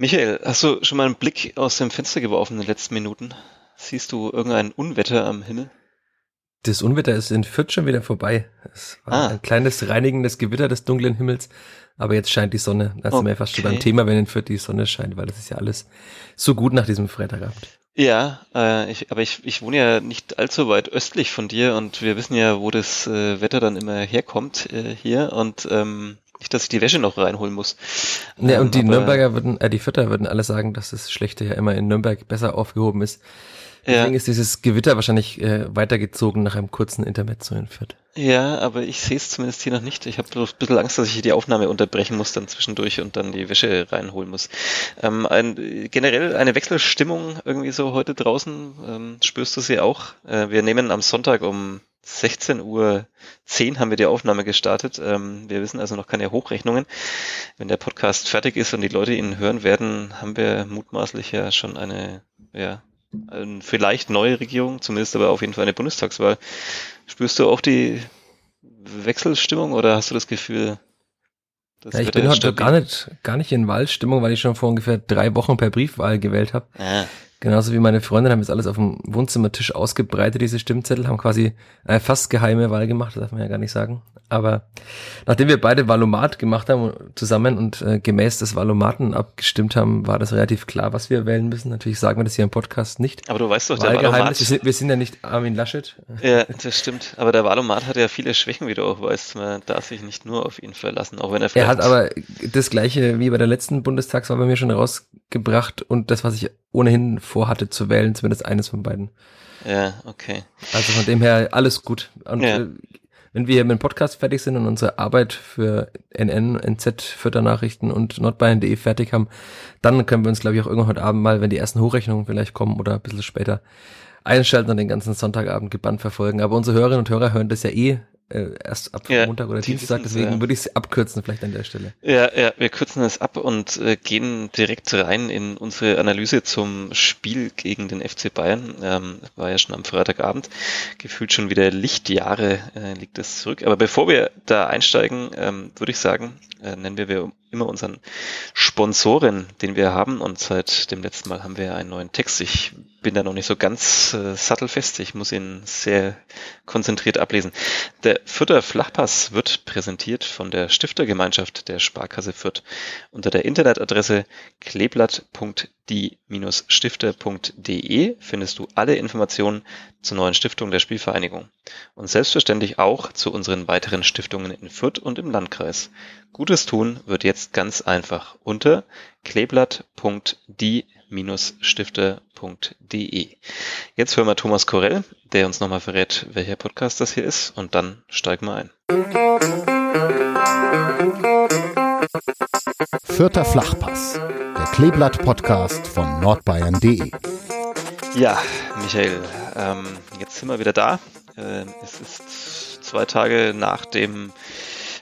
Michael, hast du schon mal einen Blick aus dem Fenster geworfen in den letzten Minuten? Siehst du irgendein Unwetter am Himmel? Das Unwetter ist in Fürth schon wieder vorbei. Es war ah. ein kleines reinigendes Gewitter des dunklen Himmels, aber jetzt scheint die Sonne. Da sind wir fast schon beim Thema, wenn in Fürth die Sonne scheint, weil das ist ja alles so gut nach diesem Freitagabend. Ja, äh, ich, aber ich, ich wohne ja nicht allzu weit östlich von dir und wir wissen ja, wo das äh, Wetter dann immer herkommt äh, hier und ähm, nicht, dass ich die Wäsche noch reinholen muss. Ja, ähm, und die Nürnberger würden, äh, die Vierter würden alle sagen, dass das Schlechte ja immer in Nürnberg besser aufgehoben ist. Deswegen ja. ist dieses Gewitter wahrscheinlich äh, weitergezogen nach einem kurzen Intermezzo in Fürth. Ja, aber ich sehe es zumindest hier noch nicht. Ich habe ein bisschen Angst, dass ich hier die Aufnahme unterbrechen muss dann zwischendurch und dann die Wäsche reinholen muss. Ähm, ein, generell eine Wechselstimmung irgendwie so heute draußen. Ähm, spürst du sie auch? Äh, wir nehmen am Sonntag um 16 Uhr 10 haben wir die Aufnahme gestartet. Ähm, wir wissen also noch keine Hochrechnungen. Wenn der Podcast fertig ist und die Leute ihn hören werden, haben wir mutmaßlich ja schon eine, ja, eine vielleicht neue Regierung, zumindest aber auf jeden Fall eine Bundestagswahl. Spürst du auch die Wechselstimmung oder hast du das Gefühl, ja, ich bin heute gar nicht, gar nicht in Wahlstimmung, weil ich schon vor ungefähr drei Wochen per Briefwahl gewählt habe. Ah. Genauso wie meine Freundin haben jetzt alles auf dem Wohnzimmertisch ausgebreitet, diese Stimmzettel, haben quasi eine fast geheime Wahl gemacht, das darf man ja gar nicht sagen. Aber nachdem wir beide Valomat gemacht haben zusammen und äh, gemäß des Valomaten abgestimmt haben, war das relativ klar, was wir wählen müssen. Natürlich sagen wir das hier im Podcast nicht. Aber du weißt doch, der Valomat... Wir sind, wir sind ja nicht Armin Laschet. Ja, das stimmt. Aber der Valomat hat ja viele Schwächen, wie du auch weißt. Man darf sich nicht nur auf ihn verlassen, auch wenn er vielleicht... Er hat aber das gleiche wie bei der letzten Bundestagswahl bei mir schon rausgebracht und das, was ich ohnehin vorhatte zu wählen, zumindest eines von beiden. Ja, okay. Also von dem her alles gut. Und ja. äh, wenn wir mit dem Podcast fertig sind und unsere Arbeit für NN, NZ, Fütternachrichten und nordbayern.de fertig haben, dann können wir uns, glaube ich, auch irgendwann heute Abend mal, wenn die ersten Hochrechnungen vielleicht kommen oder ein bisschen später, einschalten und den ganzen Sonntagabend gebannt verfolgen. Aber unsere Hörerinnen und Hörer hören das ja eh äh, erst ab ja, Montag oder Dienstag, deswegen ja. würde ich es abkürzen vielleicht an der Stelle. Ja, ja, wir kürzen es ab und äh, gehen direkt rein in unsere Analyse zum Spiel gegen den FC Bayern. Ähm, war ja schon am Freitagabend, gefühlt schon wieder Lichtjahre äh, liegt es zurück. Aber bevor wir da einsteigen, ähm, würde ich sagen, äh, nennen wir immer unseren Sponsoren, den wir haben und seit dem letzten Mal haben wir einen neuen Text. Ich bin da noch nicht so ganz äh, sattelfest. Ich muss ihn sehr konzentriert ablesen. Der Fürther Flachpass wird präsentiert von der Stiftergemeinschaft der Sparkasse Fürth unter der Internetadresse kleeblatt.die-stifter.de findest du alle Informationen zur neuen Stiftung der Spielvereinigung und selbstverständlich auch zu unseren weiteren Stiftungen in Fürth und im Landkreis. Gutes tun wird jetzt ganz einfach unter kleeblatt.die stifter.de. Jetzt hören wir Thomas Korell, der uns nochmal verrät, welcher Podcast das hier ist und dann steigen wir ein. Vierter Flachpass, der Kleeblatt-Podcast von nordbayern.de. Ja, Michael, ähm, jetzt sind wir wieder da. Äh, es ist zwei Tage nach dem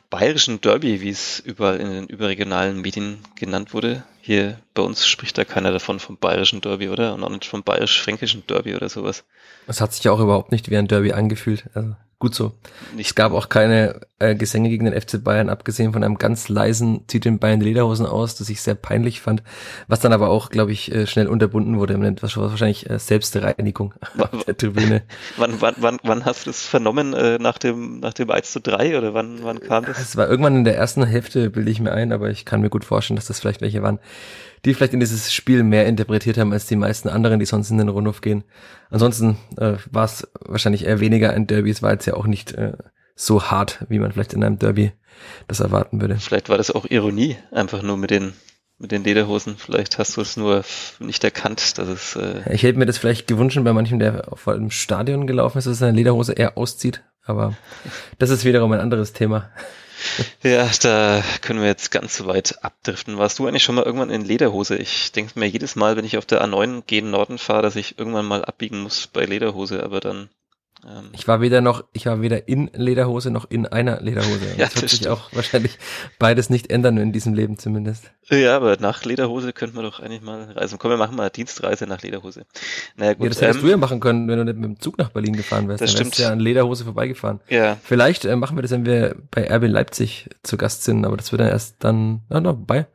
bayerischen Derby, wie es überall in den überregionalen Medien genannt wurde. Hier bei uns spricht da keiner davon vom bayerischen Derby, oder? Und auch nicht vom bayerisch-fränkischen Derby oder sowas. Es hat sich ja auch überhaupt nicht wie ein Derby angefühlt. Also gut so. Nicht es gab auch keine äh, Gesänge gegen den FC Bayern, abgesehen von einem ganz leisen zieht den Bayern Lederhosen aus, das ich sehr peinlich fand, was dann aber auch, glaube ich, äh, schnell unterbunden wurde. Das war wahrscheinlich äh, Selbstreinigung auf der Tribüne. wann, wann, wann, wann hast du das vernommen? Äh, nach dem nach dem 1 zu 3 oder wann, wann kam das? Es war irgendwann in der ersten Hälfte, bilde ich mir ein, aber ich kann mir gut vorstellen, dass das vielleicht welche waren die vielleicht in dieses Spiel mehr interpretiert haben als die meisten anderen, die sonst in den Rundhof gehen. Ansonsten äh, war es wahrscheinlich eher weniger ein Derby. Es war jetzt ja auch nicht äh, so hart, wie man vielleicht in einem Derby das erwarten würde. Vielleicht war das auch Ironie, einfach nur mit den mit den Lederhosen. Vielleicht hast du es nur nicht erkannt, dass es. Äh ich hätte mir das vielleicht gewünscht bei manchem, der vor dem Stadion gelaufen ist, dass seine Lederhose eher auszieht. Aber das ist wiederum ein anderes Thema. Ja, da können wir jetzt ganz weit abdriften. Warst du eigentlich schon mal irgendwann in Lederhose? Ich denke mir jedes Mal, wenn ich auf der A9 gegen Norden fahre, dass ich irgendwann mal abbiegen muss bei Lederhose, aber dann ähm, ich war weder noch, ich war weder in Lederhose noch in einer Lederhose. ja, das, das wird sich auch wahrscheinlich beides nicht ändern in diesem Leben zumindest. Ja, aber nach Lederhose könnten wir doch eigentlich mal reisen. Komm, wir machen mal eine Dienstreise nach Lederhose. Naja, gut. Ja, das hättest ähm, du ja machen können, wenn du nicht mit dem Zug nach Berlin gefahren wärst. Das Dann stimmt. ja an Lederhose vorbeigefahren. Ja. Vielleicht äh, machen wir das, wenn wir bei RB Leipzig zu Gast sind, aber das wird dann erst dann, na, na, bei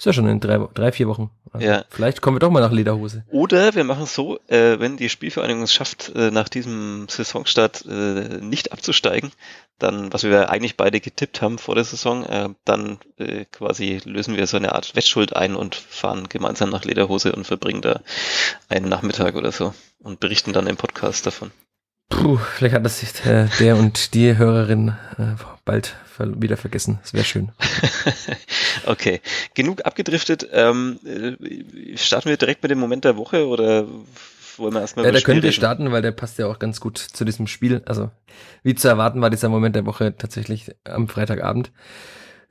Ist ja schon in drei, drei vier Wochen. Also ja. Vielleicht kommen wir doch mal nach Lederhose. Oder wir machen es so, äh, wenn die Spielvereinigung es schafft, äh, nach diesem Saisonstart äh, nicht abzusteigen, dann, was wir eigentlich beide getippt haben vor der Saison, äh, dann äh, quasi lösen wir so eine Art Wettschuld ein und fahren gemeinsam nach Lederhose und verbringen da einen Nachmittag oder so und berichten dann im Podcast davon. Puh, vielleicht hat das sich der, und die Hörerin äh, bald wieder vergessen. Das wäre schön. okay, genug abgedriftet. Ähm, äh, starten wir direkt mit dem Moment der Woche oder wollen wir erstmal Ja, da können wir starten, weil der passt ja auch ganz gut zu diesem Spiel. Also, wie zu erwarten war dieser Moment der Woche tatsächlich am Freitagabend.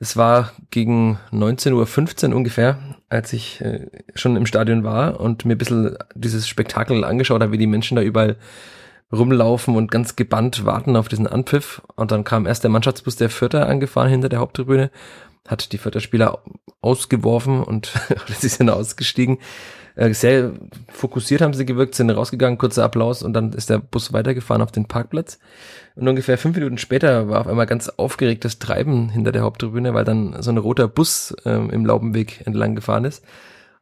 Es war gegen 19.15 Uhr ungefähr, als ich äh, schon im Stadion war und mir ein bisschen dieses Spektakel angeschaut habe, wie die Menschen da überall rumlaufen und ganz gebannt warten auf diesen Anpfiff. Und dann kam erst der Mannschaftsbus der Vierter angefahren hinter der Haupttribüne, hat die Vierter Spieler ausgeworfen und sie sind ausgestiegen. Äh, sehr fokussiert haben sie gewirkt, sind rausgegangen, kurzer Applaus und dann ist der Bus weitergefahren auf den Parkplatz. Und ungefähr fünf Minuten später war auf einmal ganz aufgeregtes Treiben hinter der Haupttribüne, weil dann so ein roter Bus ähm, im Laubenweg entlang gefahren ist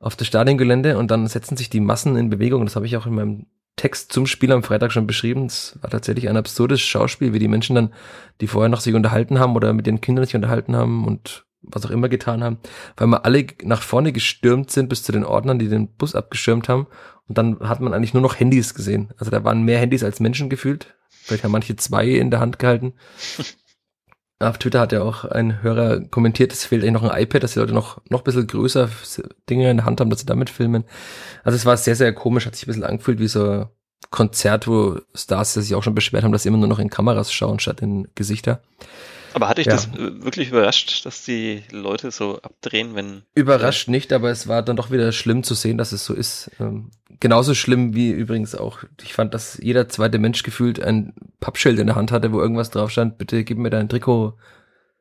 auf das Stadiongelände und dann setzen sich die Massen in Bewegung. Das habe ich auch in meinem Text zum Spiel am Freitag schon beschrieben. Es war tatsächlich ein absurdes Schauspiel, wie die Menschen dann, die vorher noch sich unterhalten haben oder mit den Kindern sich unterhalten haben und was auch immer getan haben, weil wir alle nach vorne gestürmt sind bis zu den Ordnern, die den Bus abgeschirmt haben. Und dann hat man eigentlich nur noch Handys gesehen. Also da waren mehr Handys als Menschen gefühlt. Vielleicht haben manche zwei in der Hand gehalten. Auf Twitter hat ja auch ein Hörer kommentiert, es fehlt eigentlich noch ein iPad, dass die Leute noch, noch ein bisschen größer Dinge in der Hand haben, dass sie damit filmen. Also es war sehr, sehr komisch, hat sich ein bisschen angefühlt wie so ein Konzert, wo Stars sich auch schon beschwert haben, dass sie immer nur noch in Kameras schauen statt in Gesichter. Aber hatte ich ja. das äh, wirklich überrascht, dass die Leute so abdrehen, wenn. Überrascht äh, nicht, aber es war dann doch wieder schlimm zu sehen, dass es so ist. Ähm, genauso schlimm wie übrigens auch, ich fand, dass jeder zweite Mensch gefühlt ein Pappschild in der Hand hatte, wo irgendwas drauf stand, bitte gib mir dein Trikot,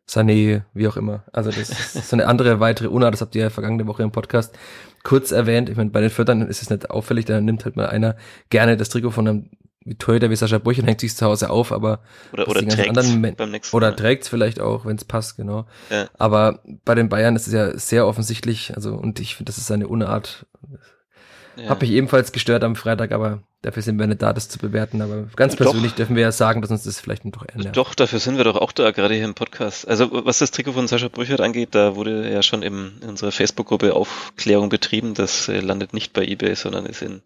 Sané, wie auch immer. Also das ist so eine andere weitere Unart, das habt ihr ja vergangene Woche im Podcast kurz erwähnt. Ich meine, bei den Viertern ist es nicht auffällig, da nimmt halt mal einer gerne das Trikot von einem wie teuer der wie Sascha Brüch und hängt sich zu Hause auf, aber oder, oder trägt beim nächsten oder trägt vielleicht auch, wenn es passt, genau. Ja. Aber bei den Bayern ist es ja sehr offensichtlich, also und ich finde, das ist eine Unart. Ja. Hab mich ebenfalls gestört am Freitag, aber Dafür sind wir nicht da, das zu bewerten, aber ganz persönlich doch. dürfen wir ja sagen, dass uns das vielleicht doch ändert. Doch, dafür sind wir doch auch da, gerade hier im Podcast. Also was das Trikot von Sascha Brüchert angeht, da wurde ja schon im, in unserer Facebook-Gruppe Aufklärung betrieben. Das äh, landet nicht bei eBay, sondern ist in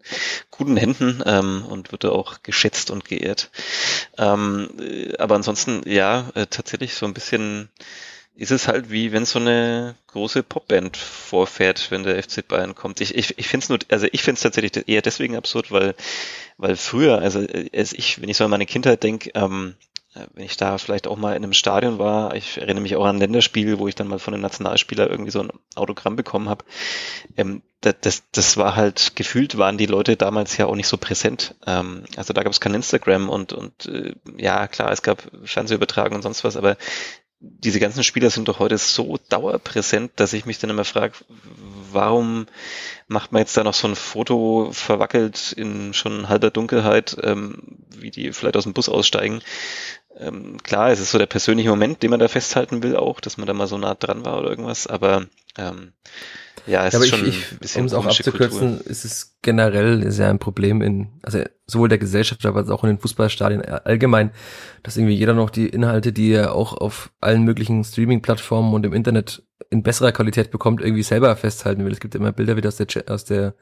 guten Händen ähm, und wird da auch geschätzt und geehrt. Ähm, äh, aber ansonsten, ja, äh, tatsächlich so ein bisschen ist es halt wie wenn so eine große Popband vorfährt, wenn der FC Bayern kommt. Ich, ich, ich finde es nur, also ich finde es tatsächlich eher deswegen absurd, weil, weil früher, also als ich, wenn ich so an meine Kindheit denke, ähm, wenn ich da vielleicht auch mal in einem Stadion war, ich erinnere mich auch an ein Länderspiel, wo ich dann mal von einem Nationalspieler irgendwie so ein Autogramm bekommen habe. Ähm, das, das, das war halt, gefühlt waren die Leute damals ja auch nicht so präsent. Ähm, also da gab es kein Instagram und, und äh, ja, klar, es gab Fernsehübertragung und sonst was, aber diese ganzen Spieler sind doch heute so dauerpräsent, dass ich mich dann immer frage, warum macht man jetzt da noch so ein Foto verwackelt in schon halber Dunkelheit, ähm, wie die vielleicht aus dem Bus aussteigen. Ähm, klar, es ist so der persönliche Moment, den man da festhalten will auch, dass man da mal so nah dran war oder irgendwas, aber ähm, ja, es ja, ist schon ich, ein bisschen Um es auch abzukürzen, Kultur. ist es generell sehr ein Problem in, also sowohl der Gesellschaft, aber auch in den Fußballstadien allgemein, dass irgendwie jeder noch die Inhalte, die er auch auf allen möglichen Streaming-Plattformen und im Internet in besserer Qualität bekommt, irgendwie selber festhalten will. Es gibt immer Bilder wieder aus der, aus der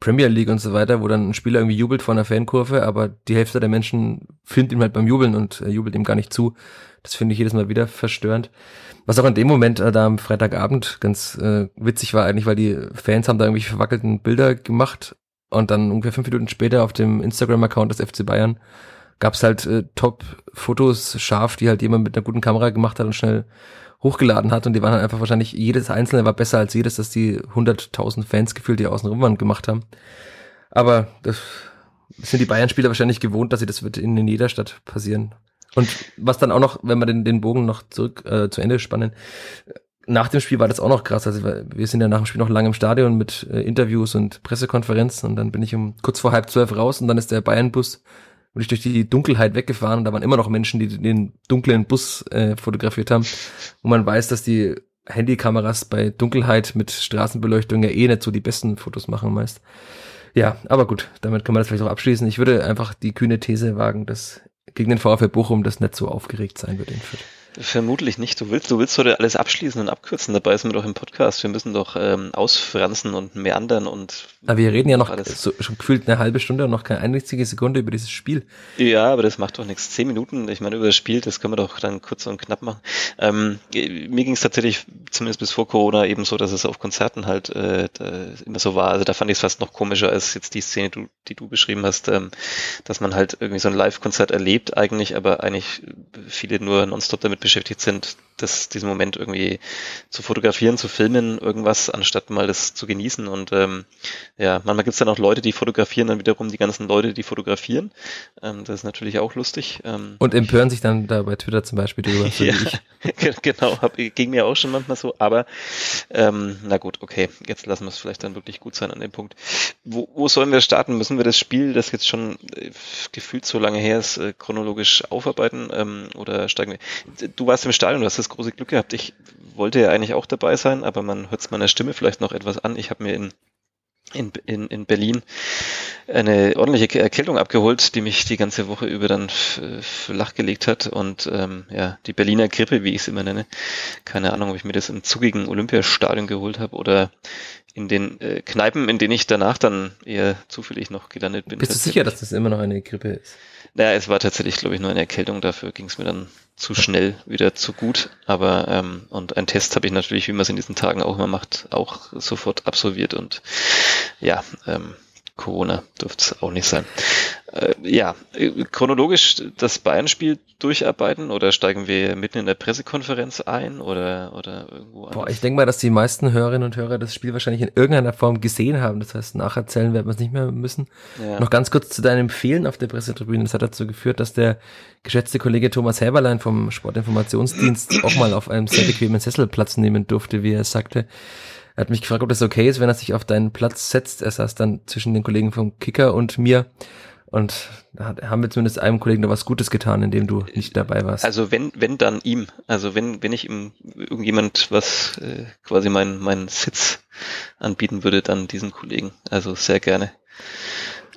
Premier League und so weiter, wo dann ein Spieler irgendwie jubelt vor einer Fankurve, aber die Hälfte der Menschen filmt ihm halt beim Jubeln und äh, jubelt ihm gar nicht zu. Das finde ich jedes Mal wieder verstörend. Was auch in dem Moment äh, da am Freitagabend ganz äh, witzig war eigentlich, weil die Fans haben da irgendwie verwackelten Bilder gemacht und dann ungefähr fünf Minuten später auf dem Instagram-Account des FC Bayern gab's halt äh, Top-Fotos scharf, die halt jemand mit einer guten Kamera gemacht hat und schnell hochgeladen hat und die waren halt einfach wahrscheinlich, jedes einzelne war besser als jedes, dass die 100.000 Fans gefühlt, die außen waren, gemacht haben. Aber das sind die Bayern-Spieler wahrscheinlich gewohnt, dass sie das wird in, in jeder Stadt passieren. Und was dann auch noch, wenn wir den, den Bogen noch zurück äh, zu Ende spannen, nach dem Spiel war das auch noch krass. Also wir sind ja nach dem Spiel noch lange im Stadion mit äh, Interviews und Pressekonferenzen und dann bin ich um kurz vor halb zwölf raus und dann ist der Bayern-Bus und ich durch die Dunkelheit weggefahren und da waren immer noch Menschen, die den dunklen Bus äh, fotografiert haben, wo man weiß, dass die Handykameras bei Dunkelheit mit Straßenbeleuchtung ja eh nicht so die besten Fotos machen meist. Ja, aber gut, damit kann man das vielleicht auch abschließen. Ich würde einfach die kühne These wagen, dass gegen den VfL Bochum das nicht so aufgeregt sein wird in Fürth. Vermutlich nicht. Du willst, du willst heute alles abschließen und abkürzen. Dabei sind wir doch im Podcast. Wir müssen doch ähm, ausfransen und meandern und. Aber wir reden ja noch alles. So, schon gefühlt eine halbe Stunde und noch keine einzige Sekunde über dieses Spiel. Ja, aber das macht doch nichts. Zehn Minuten, ich meine, über das Spiel, das können wir doch dann kurz und knapp machen. Ähm, mir ging es tatsächlich, zumindest bis vor Corona, eben so, dass es auf Konzerten halt äh, immer so war. Also da fand ich es fast noch komischer als jetzt die Szene, die du, die du beschrieben hast, ähm, dass man halt irgendwie so ein Live-Konzert erlebt eigentlich, aber eigentlich viele nur nonstop damit beschäftigt sind, das, diesen Moment irgendwie zu fotografieren, zu filmen, irgendwas, anstatt mal das zu genießen. Und ähm, ja, manchmal gibt es dann auch Leute, die fotografieren dann wiederum die ganzen Leute, die fotografieren. Ähm, das ist natürlich auch lustig. Ähm, und empören sich dann da bei Twitter zum Beispiel drüber. ja, genau, hab, ging mir auch schon manchmal so, aber ähm, na gut, okay, jetzt lassen wir es vielleicht dann wirklich gut sein an dem Punkt. Wo, wo sollen wir starten? Müssen wir das Spiel, das jetzt schon äh, gefühlt so lange her ist, äh, chronologisch aufarbeiten ähm, oder steigen wir? Du warst im Stadion, du hast das große Glück gehabt. Ich wollte ja eigentlich auch dabei sein, aber man hört es meiner Stimme vielleicht noch etwas an. Ich habe mir in, in, in, in Berlin eine ordentliche Erkältung abgeholt, die mich die ganze Woche über dann flach gelegt hat. Und ähm, ja, die Berliner Grippe, wie ich es immer nenne. Keine Ahnung, ob ich mir das im zugigen Olympiastadion geholt habe oder in den äh, Kneipen, in denen ich danach dann eher zufällig noch gelandet bin. Bist du sicher, dass das immer noch eine Grippe ist? Naja, es war tatsächlich, glaube ich, nur eine Erkältung. Dafür ging es mir dann zu schnell wieder zu gut. Aber ähm, und ein Test habe ich natürlich, wie man es in diesen Tagen auch immer macht, auch sofort absolviert und ja, ähm, Corona dürfte es auch nicht sein. Äh, ja, chronologisch das Bayern-Spiel durcharbeiten oder steigen wir mitten in der Pressekonferenz ein oder, oder irgendwo anders? Boah, ich denke mal, dass die meisten Hörerinnen und Hörer das Spiel wahrscheinlich in irgendeiner Form gesehen haben. Das heißt, nacherzählen werden wir es nicht mehr müssen. Ja. Noch ganz kurz zu deinem Fehlen auf der Pressetribüne. Das hat dazu geführt, dass der geschätzte Kollege Thomas Häberlein vom Sportinformationsdienst auch mal auf einem sehr bequemen Sessel Platz nehmen durfte, wie er sagte. Er hat mich gefragt, ob das okay ist, wenn er sich auf deinen Platz setzt. Er saß dann zwischen den Kollegen vom Kicker und mir. Und da haben wir zumindest einem Kollegen noch was Gutes getan, indem du nicht dabei warst. Also wenn, wenn dann ihm, also wenn, wenn ich ihm irgendjemand was äh, quasi meinen meinen Sitz anbieten würde, dann diesen Kollegen. Also sehr gerne.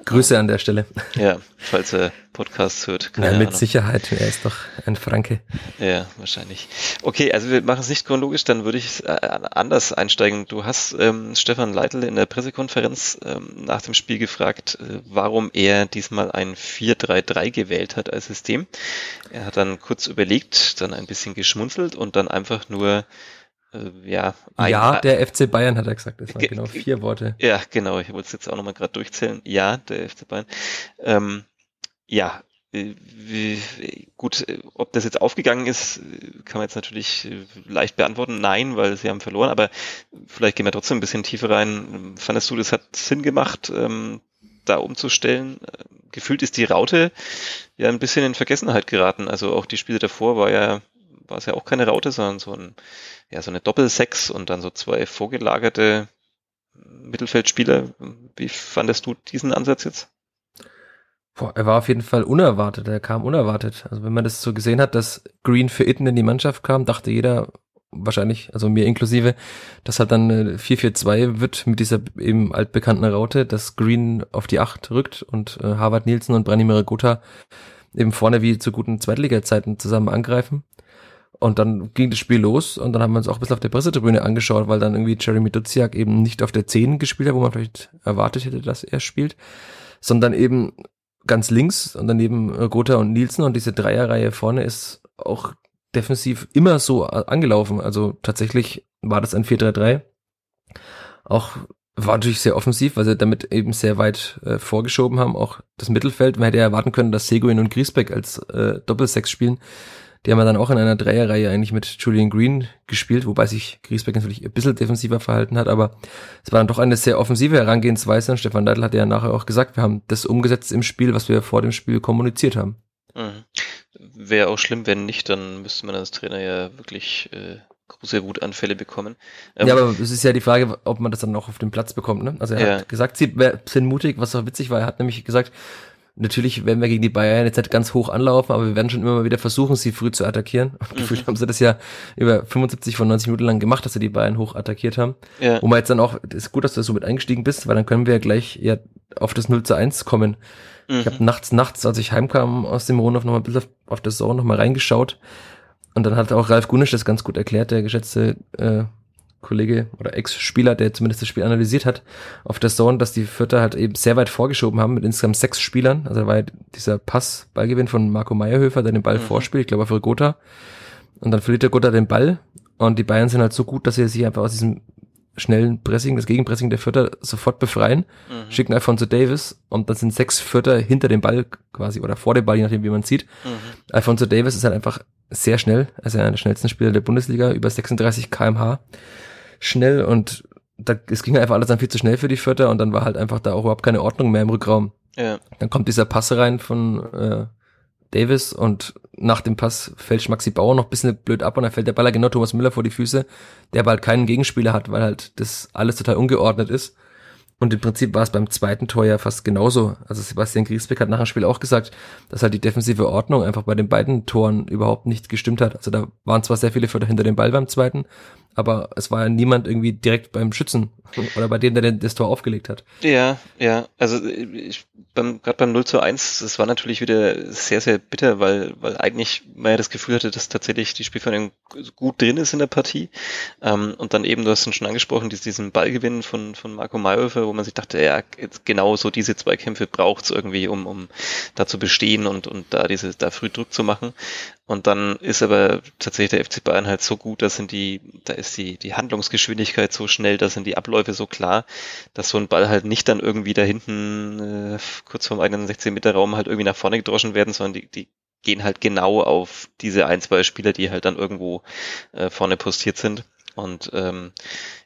Grüße an der Stelle. Ja, falls er Podcasts hört. Keine ja, mit Ahnung. Sicherheit. Er ist doch ein Franke. Ja, wahrscheinlich. Okay, also wir machen es nicht chronologisch, dann würde ich äh, anders einsteigen. Du hast ähm, Stefan Leitl in der Pressekonferenz ähm, nach dem Spiel gefragt, äh, warum er diesmal ein 4-3-3 gewählt hat als System. Er hat dann kurz überlegt, dann ein bisschen geschmunzelt und dann einfach nur ja, ein, ja, der FC Bayern hat er gesagt. Das waren genau vier Worte. Ja, genau. Ich wollte es jetzt auch nochmal gerade durchzählen. Ja, der FC Bayern. Ähm, ja, äh, wie, gut, äh, ob das jetzt aufgegangen ist, kann man jetzt natürlich leicht beantworten. Nein, weil sie haben verloren, aber vielleicht gehen wir trotzdem ein bisschen tiefer rein. Fandest du, das hat Sinn gemacht, ähm, da umzustellen? Gefühlt ist die Raute ja ein bisschen in Vergessenheit geraten. Also auch die Spiele davor war ja, war es ja auch keine Raute, sondern so ein ja, so eine Doppelsechs und dann so zwei vorgelagerte Mittelfeldspieler. Wie fandest du diesen Ansatz jetzt? Boah, er war auf jeden Fall unerwartet. Er kam unerwartet. Also wenn man das so gesehen hat, dass Green für Itten in die Mannschaft kam, dachte jeder wahrscheinlich, also mir inklusive, dass halt dann 4-4-2 wird mit dieser eben altbekannten Raute, dass Green auf die Acht rückt und äh, Harvard Nielsen und Branimir Gotha eben vorne wie zu guten Zweitliga-Zeiten zusammen angreifen. Und dann ging das Spiel los und dann haben wir uns auch ein bisschen auf der Pressetribüne angeschaut, weil dann irgendwie Jeremy Duziak eben nicht auf der 10 gespielt hat, wo man vielleicht erwartet hätte, dass er spielt, sondern eben ganz links und daneben Gotha und Nielsen und diese Dreierreihe vorne ist auch defensiv immer so angelaufen. Also tatsächlich war das ein 4-3-3. Auch war natürlich sehr offensiv, weil sie damit eben sehr weit äh, vorgeschoben haben. Auch das Mittelfeld, man hätte ja erwarten können, dass Seguin und Griesbeck als äh, Doppelsechs spielen. Die haben ja dann auch in einer Dreierreihe eigentlich mit Julian Green gespielt, wobei sich Griesbeck natürlich ein bisschen defensiver verhalten hat, aber es war dann doch eine sehr offensive Herangehensweise. Und Stefan Leitl hat ja nachher auch gesagt, wir haben das umgesetzt im Spiel, was wir vor dem Spiel kommuniziert haben. Mhm. Wäre auch schlimm, wenn nicht, dann müsste man als Trainer ja wirklich äh, große Wutanfälle bekommen. Ähm, ja, aber es ist ja die Frage, ob man das dann auch auf dem Platz bekommt. Ne? Also er ja. hat gesagt, sie sind mutig, was auch witzig war. Er hat nämlich gesagt, Natürlich werden wir gegen die Bayern jetzt nicht ganz hoch anlaufen, aber wir werden schon immer mal wieder versuchen, sie früh zu attackieren. Und mhm. gefühlt haben sie das ja über 75 von 90 Minuten lang gemacht, dass sie die Bayern hoch attackiert haben. Ja. Wo man jetzt dann auch, ist gut, dass du so mit eingestiegen bist, weil dann können wir ja gleich ja auf das 0 zu 1 kommen. Mhm. Ich habe nachts, nachts, als ich heimkam aus dem Rundhof, noch mal ein bisschen auf, auf das Zone noch mal reingeschaut. Und dann hat auch Ralf Gunisch das ganz gut erklärt, der geschätzte äh, Kollege oder Ex-Spieler, der zumindest das Spiel analysiert hat, auf der Zone, dass die Vierter halt eben sehr weit vorgeschoben haben mit insgesamt sechs Spielern. Also da war ja dieser Pass, Ballgewinn von Marco Meyerhöfer, der den Ball mhm. vorspielt, ich glaube für Gotha. Und dann verliert der Gotha den Ball und die Bayern sind halt so gut, dass sie sich einfach aus diesem schnellen Pressing, das Gegenpressing der Vierter sofort befreien, mhm. schicken Alfonso Davis und dann sind sechs Vierter hinter dem Ball quasi oder vor dem Ball, je nachdem wie man sieht. Mhm. Alfonso Davis ist halt einfach sehr schnell, also einer der schnellsten Spieler der Bundesliga, über 36 kmh schnell und da, es ging einfach alles dann viel zu schnell für die Vierter und dann war halt einfach da auch überhaupt keine Ordnung mehr im Rückraum. Ja. Dann kommt dieser Pass rein von äh, Davis und nach dem Pass fällt Maxi Bauer noch ein bisschen blöd ab und dann fällt der Baller genau Thomas Müller vor die Füße, der aber halt keinen Gegenspieler hat, weil halt das alles total ungeordnet ist. Und im Prinzip war es beim zweiten Tor ja fast genauso. Also Sebastian Griesbeck hat nach dem Spiel auch gesagt, dass halt die defensive Ordnung einfach bei den beiden Toren überhaupt nicht gestimmt hat. Also da waren zwar sehr viele Förder hinter dem Ball beim zweiten, aber es war ja niemand irgendwie direkt beim Schützen oder bei dem, der das Tor aufgelegt hat. Ja, ja, also ich, beim, gerade beim 0 zu 1, das war natürlich wieder sehr, sehr bitter, weil, weil eigentlich man ja das Gefühl hatte, dass tatsächlich die Spielverhandlung gut drin ist in der Partie. Ähm, und dann eben, du hast es schon angesprochen, diesen Ballgewinn von, von Marco Mayhofer, wo man sich dachte, ja, genau so diese zwei Kämpfe braucht's irgendwie, um, um da zu bestehen und, und da diese, da früh Druck zu machen. Und dann ist aber tatsächlich der FC Bayern halt so gut, da sind die, da ist die, die Handlungsgeschwindigkeit so schnell, da sind die Abläufe so klar, dass so ein Ball halt nicht dann irgendwie da hinten äh, kurz vorm eigenen 16 Meter Raum halt irgendwie nach vorne gedroschen werden, sondern die, die gehen halt genau auf diese ein, zwei Spieler, die halt dann irgendwo äh, vorne postiert sind. Und ähm,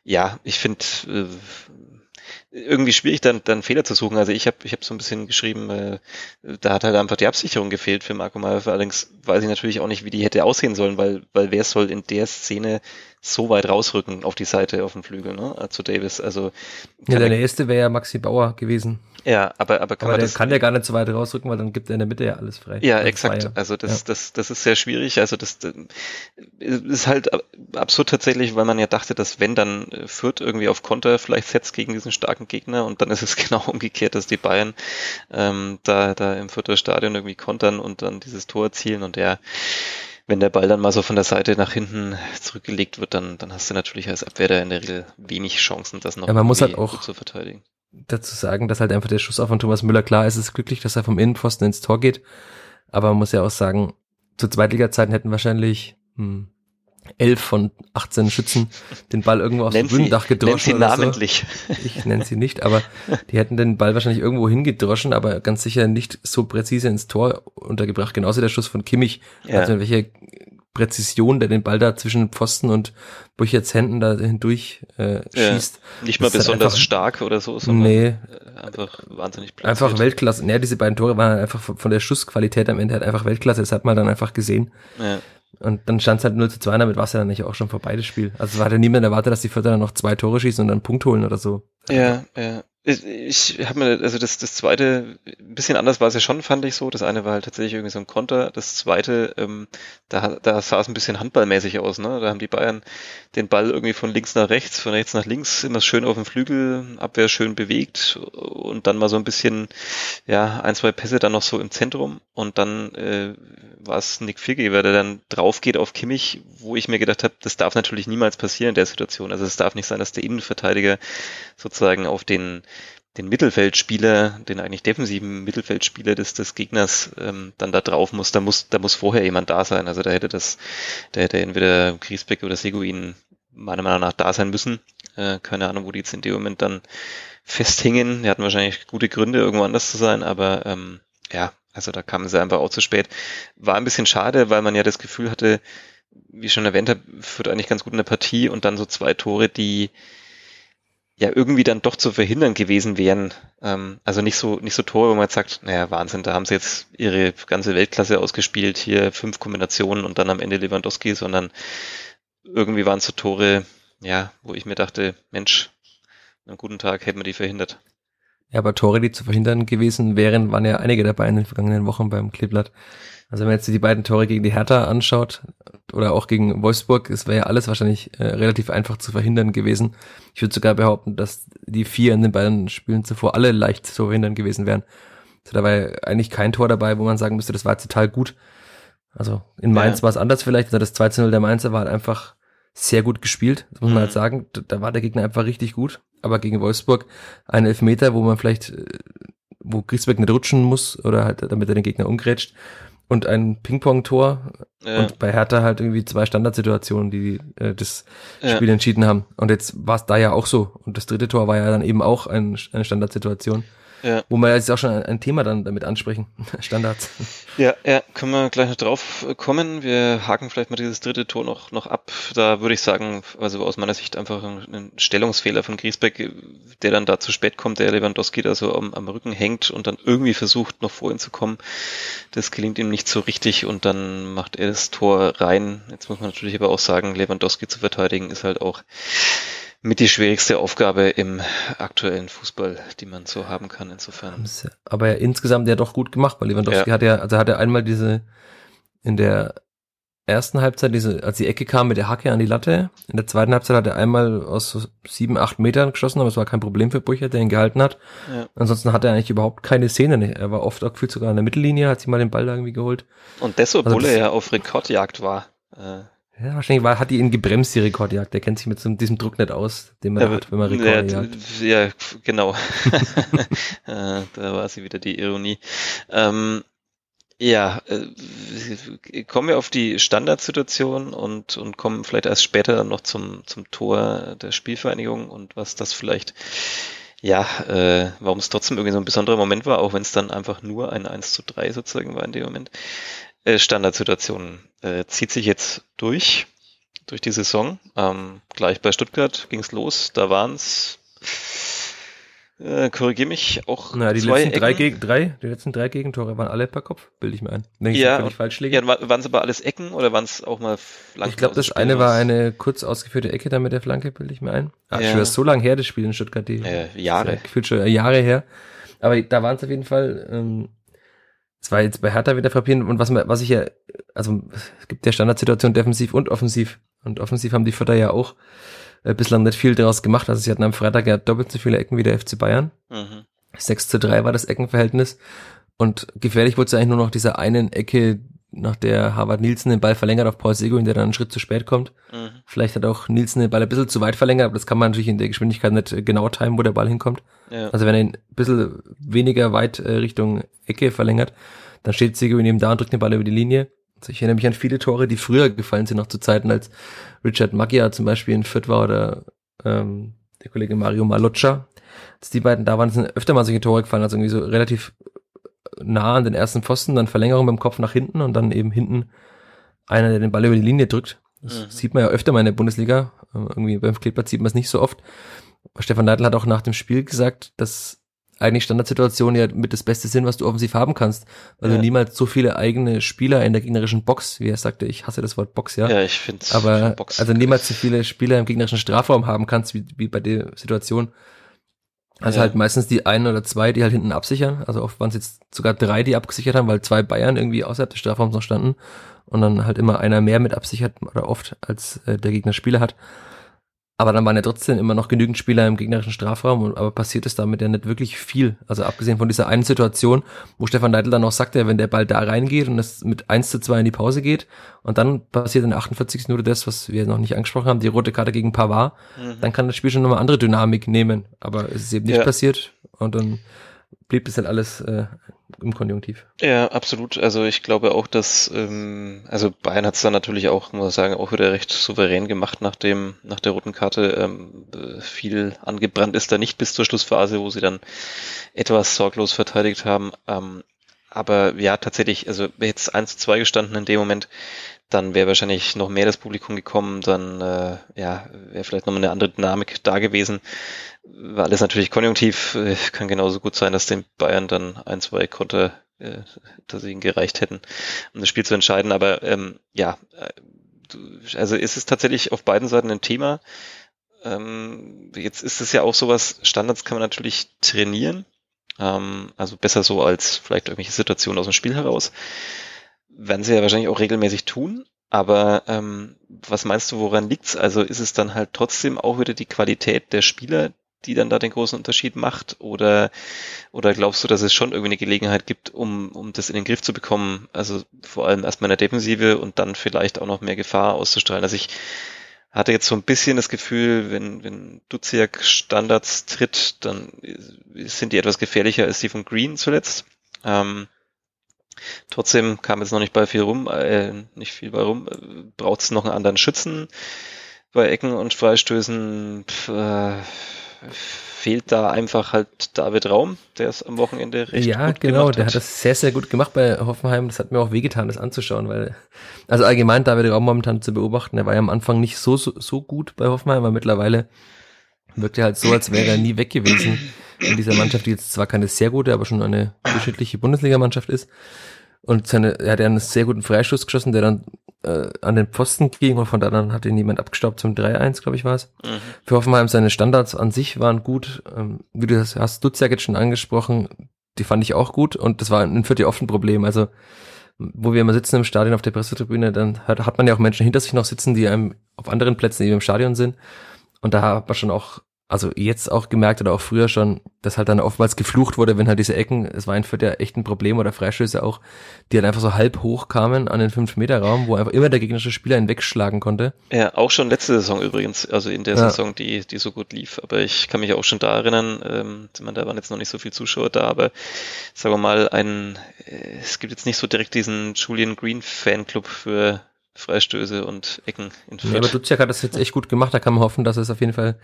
ja, ich finde, äh, irgendwie schwierig, dann, dann Fehler zu suchen. Also ich habe ich hab so ein bisschen geschrieben, äh, da hat halt einfach die Absicherung gefehlt für Marco Mayhofer. Allerdings weiß ich natürlich auch nicht, wie die hätte aussehen sollen, weil, weil wer soll in der Szene so weit rausrücken auf die Seite, auf den Flügel, ne, zu Davis. Also ja, der nächste wäre ja Maxi Bauer gewesen. Ja, aber aber kann aber man der das kann ja gar nicht so weit rausrücken, weil dann gibt er in der Mitte ja alles frei. Ja, exakt. Also das ja. das das ist sehr schwierig. Also das, das ist halt absurd tatsächlich, weil man ja dachte, dass wenn dann Fürth irgendwie auf Konter vielleicht setzt gegen diesen starken Gegner und dann ist es genau umgekehrt, dass die Bayern ähm, da da im Fürther Stadion irgendwie kontern und dann dieses Tor erzielen und der wenn der Ball dann mal so von der Seite nach hinten zurückgelegt wird, dann, dann hast du natürlich als Abwehr in der Regel wenig Chancen, das noch ja, man muss halt auch zu verteidigen. Dazu sagen, dass halt einfach der Schuss auf von Thomas Müller klar ist, es ist glücklich, dass er vom Innenpfosten ins Tor geht. Aber man muss ja auch sagen, zu Zweitliga-Zeiten hätten wahrscheinlich hm, elf von 18 Schützen den Ball irgendwo aufs Bühnendach gedroschen. Nenn sie namentlich. So. Ich nenne sie nicht, aber die hätten den Ball wahrscheinlich irgendwo hingedroschen, aber ganz sicher nicht so präzise ins Tor untergebracht. Genauso der Schuss von Kimmich. Ja. Also welche Präzision, der den Ball da zwischen Pfosten und Bücherts Händen da hindurch äh, schießt. Ja, nicht mal halt besonders einfach, stark oder so, sondern nee, äh, einfach wahnsinnig platziert. Einfach Weltklasse. Ja, diese beiden Tore waren einfach von der Schussqualität am Ende halt einfach Weltklasse. Das hat man dann einfach gesehen. Ja. Und dann stand es halt 0 zu 2, damit war es ja dann nicht auch schon vorbei, das Spiel. Also es war ja niemand erwartet, dass die Vierter dann noch zwei Tore schießen und dann einen Punkt holen oder so. Ja, ja. Ich, ich habe mir, also das, das zweite, ein bisschen anders war es ja schon, fand ich so. Das eine war halt tatsächlich irgendwie so ein Konter. Das zweite, ähm, da, da sah es ein bisschen handballmäßig aus, ne? Da haben die Bayern den Ball irgendwie von links nach rechts, von rechts nach links, immer schön auf dem Flügel, Abwehr schön bewegt und dann mal so ein bisschen, ja, ein, zwei Pässe dann noch so im Zentrum und dann äh, war es Nick Figgeber, der dann drauf geht auf Kimmich, wo ich mir gedacht habe, das darf natürlich niemals passieren in der Situation. Also es darf nicht sein, dass der Innenverteidiger sozusagen auf den den Mittelfeldspieler, den eigentlich defensiven Mittelfeldspieler des, des Gegners ähm, dann da drauf muss, da muss, da muss vorher jemand da sein. Also da hätte das, da hätte entweder Griesbeck oder Seguin meiner Meinung nach da sein müssen. Äh, keine Ahnung, wo die jetzt in dem Moment dann festhingen. Die hatten wahrscheinlich gute Gründe, irgendwo anders zu sein, aber ähm, ja, also da kamen sie einfach auch zu spät. War ein bisschen schade, weil man ja das Gefühl hatte, wie ich schon erwähnt habe, führt eigentlich ganz gut in der Partie und dann so zwei Tore, die ja irgendwie dann doch zu verhindern gewesen wären. Ähm, also nicht so, nicht so Tore, wo man jetzt sagt, naja, Wahnsinn, da haben sie jetzt ihre ganze Weltklasse ausgespielt, hier fünf Kombinationen und dann am Ende Lewandowski, sondern irgendwie waren es so Tore, ja, wo ich mir dachte, Mensch, einen guten Tag hätten wir die verhindert. Ja, aber Tore, die zu verhindern gewesen wären, waren ja einige dabei in den vergangenen Wochen beim Kleeblatt. Also wenn man jetzt die beiden Tore gegen die Hertha anschaut oder auch gegen Wolfsburg, es wäre ja alles wahrscheinlich äh, relativ einfach zu verhindern gewesen. Ich würde sogar behaupten, dass die vier in den beiden Spielen zuvor alle leicht zu verhindern gewesen wären. Also da war eigentlich kein Tor dabei, wo man sagen müsste, das war total gut. Also in Mainz ja. war es anders vielleicht. Also das 2 0 der Mainzer war halt einfach sehr gut gespielt. Das muss man halt mhm. sagen. Da war der Gegner einfach richtig gut. Aber gegen Wolfsburg ein Elfmeter, wo man vielleicht, äh, wo Griesbeck nicht rutschen muss oder halt, damit er den Gegner umgrätscht und ein Ping-Pong-Tor ja. und bei Hertha halt irgendwie zwei Standardsituationen, die äh, das ja. Spiel entschieden haben. Und jetzt war es da ja auch so. Und das dritte Tor war ja dann eben auch ein, eine Standardsituation. Ja. Wo wir jetzt auch schon ein, Thema dann damit ansprechen. Standards. Ja, ja, können wir gleich noch drauf kommen. Wir haken vielleicht mal dieses dritte Tor noch, noch ab. Da würde ich sagen, also aus meiner Sicht einfach ein, ein Stellungsfehler von Griesbeck, der dann da zu spät kommt, der Lewandowski da so am, am Rücken hängt und dann irgendwie versucht, noch vor ihn zu kommen. Das gelingt ihm nicht so richtig und dann macht er das Tor rein. Jetzt muss man natürlich aber auch sagen, Lewandowski zu verteidigen ist halt auch mit die schwierigste Aufgabe im aktuellen Fußball, die man so haben kann, insofern. Aber ja, insgesamt ja doch gut gemacht, weil Lewandowski ja. hat ja, also hat er einmal diese, in der ersten Halbzeit, diese, als die Ecke kam mit der Hacke an die Latte, in der zweiten Halbzeit hat er einmal aus so sieben, acht Metern geschossen, aber es war kein Problem für Brücher, der ihn gehalten hat. Ja. Ansonsten hat er eigentlich überhaupt keine Szene. Er war oft auch gefühlt sogar in der Mittellinie, hat sich mal den Ball da irgendwie geholt. Und das, obwohl also er ja auf Rekordjagd war. Äh, ja, wahrscheinlich war, hat die ihn gebremst, die Rekordjagd. Der kennt sich mit so, diesem Druck nicht aus, den man ja, hat, wenn man Rekorde ja, jagt. Ja, genau. Äh, da war sie wieder die Ironie. Ähm, ja, äh, kommen wir auf die Standardsituation und, und kommen vielleicht erst später dann noch zum, zum Tor der Spielvereinigung und was das vielleicht, ja, äh, warum es trotzdem irgendwie so ein besonderer Moment war, auch wenn es dann einfach nur ein 1 zu 3 sozusagen war in dem Moment. Äh, Standardsituation äh, zieht sich jetzt durch, durch die Saison. Ähm, gleich bei Stuttgart ging es los. Da waren es, äh, korrigiere mich, auch Na, die zwei letzten drei, gegen, drei, die letzten drei Gegentore waren alle per Kopf, bilde ich mir ein. Wenn ich ja, falsch liege. Ja, waren es aber alles Ecken oder waren es auch mal Flanken? Ich glaube, das eine war eine kurz ausgeführte Ecke da mit der Flanke, bilde ich mir ein. Ach, ja. schon so lange her, das Spiel in Stuttgart. Die, äh, Jahre. Gefühlt schon Jahre her. Aber da waren es auf jeden Fall ähm, es war jetzt bei Hertha wieder frappierend und was, was ich ja, also es gibt ja Standardsituation defensiv und offensiv. Und offensiv haben die Vierter ja auch äh, bislang nicht viel daraus gemacht. Also sie hatten am Freitag ja doppelt so viele Ecken wie der FC Bayern. Mhm. 6 zu 3 war das Eckenverhältnis. Und gefährlich wurde es eigentlich nur noch dieser einen Ecke, nach der Harvard Nielsen den Ball verlängert auf Paul Seguin, der dann einen Schritt zu spät kommt. Mhm. Vielleicht hat auch Nielsen den Ball ein bisschen zu weit verlängert, aber das kann man natürlich in der Geschwindigkeit nicht äh, genau timen, wo der Ball hinkommt. Ja. Also wenn er ihn ein bisschen weniger weit äh, Richtung Ecke verlängert, dann steht Seguin eben da und drückt den Ball über die Linie. Also ich erinnere mich an viele Tore, die früher gefallen sind, noch zu Zeiten, als Richard Maggia zum Beispiel in Fürth war oder ähm, der Kollege Mario Maloccia. Als die beiden da waren, sind öfter mal solche Tore gefallen, also irgendwie so relativ nah an den ersten Pfosten, dann Verlängerung beim Kopf nach hinten und dann eben hinten einer, der den Ball über die Linie drückt. Das mhm. sieht man ja öfter mal in der Bundesliga. Ähm, irgendwie beim Kleeblatt sieht man es nicht so oft. Stefan Neidl hat auch nach dem Spiel gesagt, dass eigentlich Standardsituationen ja mit das Beste sind, was du offensiv haben kannst, weil ja. du niemals so viele eigene Spieler in der gegnerischen Box, wie er sagte, ich hasse das Wort Box, ja. Ja, ich finde Aber Box also niemals so viele Spieler im gegnerischen Strafraum haben kannst, wie, wie bei der Situation. Also ja. halt meistens die einen oder zwei, die halt hinten absichern. Also oft waren es jetzt sogar drei, die abgesichert haben, weil zwei Bayern irgendwie außerhalb des Strafraums noch standen und dann halt immer einer mehr mit absichert oder oft als äh, der Gegner Spieler hat. Aber dann waren ja trotzdem immer noch genügend Spieler im gegnerischen Strafraum, und, aber passiert ist damit ja nicht wirklich viel. Also abgesehen von dieser einen Situation, wo Stefan Leitl dann noch sagte, wenn der Ball da reingeht und es mit 1 zu 2 in die Pause geht und dann passiert in der 48. Minute das, was wir noch nicht angesprochen haben, die rote Karte gegen Pavard, mhm. dann kann das Spiel schon nochmal andere Dynamik nehmen. Aber es ist eben nicht ja. passiert und dann blieb das halt alles äh, im Konjunktiv. Ja, absolut. Also ich glaube auch, dass ähm, also Bayern hat es dann natürlich auch, muss ich sagen, auch wieder recht souverän gemacht nach dem nach der roten Karte. Ähm, viel angebrannt ist da nicht bis zur Schlussphase, wo sie dann etwas sorglos verteidigt haben. Ähm, aber ja, tatsächlich, also jetzt 1 zu 2 gestanden in dem Moment, dann wäre wahrscheinlich noch mehr das Publikum gekommen, dann äh, ja, wäre vielleicht noch eine andere Dynamik da gewesen. War alles natürlich konjunktiv, äh, kann genauso gut sein, dass den Bayern dann ein, zwei Konter äh, dass ihnen gereicht hätten, um das Spiel zu entscheiden. Aber ähm, ja, äh, also ist es tatsächlich auf beiden Seiten ein Thema. Ähm, jetzt ist es ja auch sowas, Standards kann man natürlich trainieren. Ähm, also besser so als vielleicht irgendwelche Situationen aus dem Spiel heraus. Werden sie ja wahrscheinlich auch regelmäßig tun. Aber ähm, was meinst du, woran liegt's? Also ist es dann halt trotzdem auch wieder die Qualität der Spieler, die dann da den großen Unterschied macht? Oder, oder glaubst du, dass es schon irgendwie eine Gelegenheit gibt, um, um das in den Griff zu bekommen? Also vor allem erstmal in der Defensive und dann vielleicht auch noch mehr Gefahr auszustrahlen. Also ich hatte jetzt so ein bisschen das Gefühl, wenn, wenn Duziak Standards tritt, dann sind die etwas gefährlicher als die von Green zuletzt. Ähm, trotzdem kam jetzt noch nicht bei viel rum, äh, nicht viel bei rum. Braucht es noch einen anderen Schützen bei Ecken und Freistößen? Pff, äh, fehlt da einfach halt David Raum, der ist am Wochenende recht ja, gut genau, der hat das sehr, sehr gut gemacht bei Hoffenheim. Das hat mir auch wehgetan, das anzuschauen, weil, also allgemein David Raum momentan zu beobachten, er war ja am Anfang nicht so, so, so gut bei Hoffenheim, aber mittlerweile wirkt er halt so, als wäre er nie weg gewesen in dieser Mannschaft, die jetzt zwar keine sehr gute, aber schon eine durchschnittliche Bundesligamannschaft ist. Und seine, er hat ja einen sehr guten Freistoß geschossen, der dann äh, an den Pfosten ging und von da dann hat ihn jemand abgestaubt zum 3-1, glaube ich, war es. Mhm. Für Hoffenheim seine Standards an sich waren gut. Ähm, wie du das hast, Dutzjak jetzt schon angesprochen, die fand ich auch gut und das war ein Viertel oft ein Problem. Also wo wir immer sitzen im Stadion auf der Pressetribüne, dann hat, hat man ja auch Menschen hinter sich noch sitzen, die einem auf anderen Plätzen eben im Stadion sind. Und da hat man schon auch also jetzt auch gemerkt oder auch früher schon, dass halt dann oftmals geflucht wurde, wenn halt diese Ecken, es war in Fürth ja echt ein Problem oder Freistöße auch, die halt einfach so halb hoch kamen an den 5-Meter-Raum, wo einfach immer der gegnerische Spieler ihn wegschlagen konnte. Ja, auch schon letzte Saison übrigens, also in der ja. Saison, die, die so gut lief. Aber ich kann mich auch schon da erinnern, ähm, meine, da waren jetzt noch nicht so viele Zuschauer da, aber sagen wir mal, ein, äh, es gibt jetzt nicht so direkt diesen Julian Green Fanclub für Freistöße und Ecken in Fürth. Ja, aber Duziak hat das jetzt echt gut gemacht, da kann man hoffen, dass es auf jeden Fall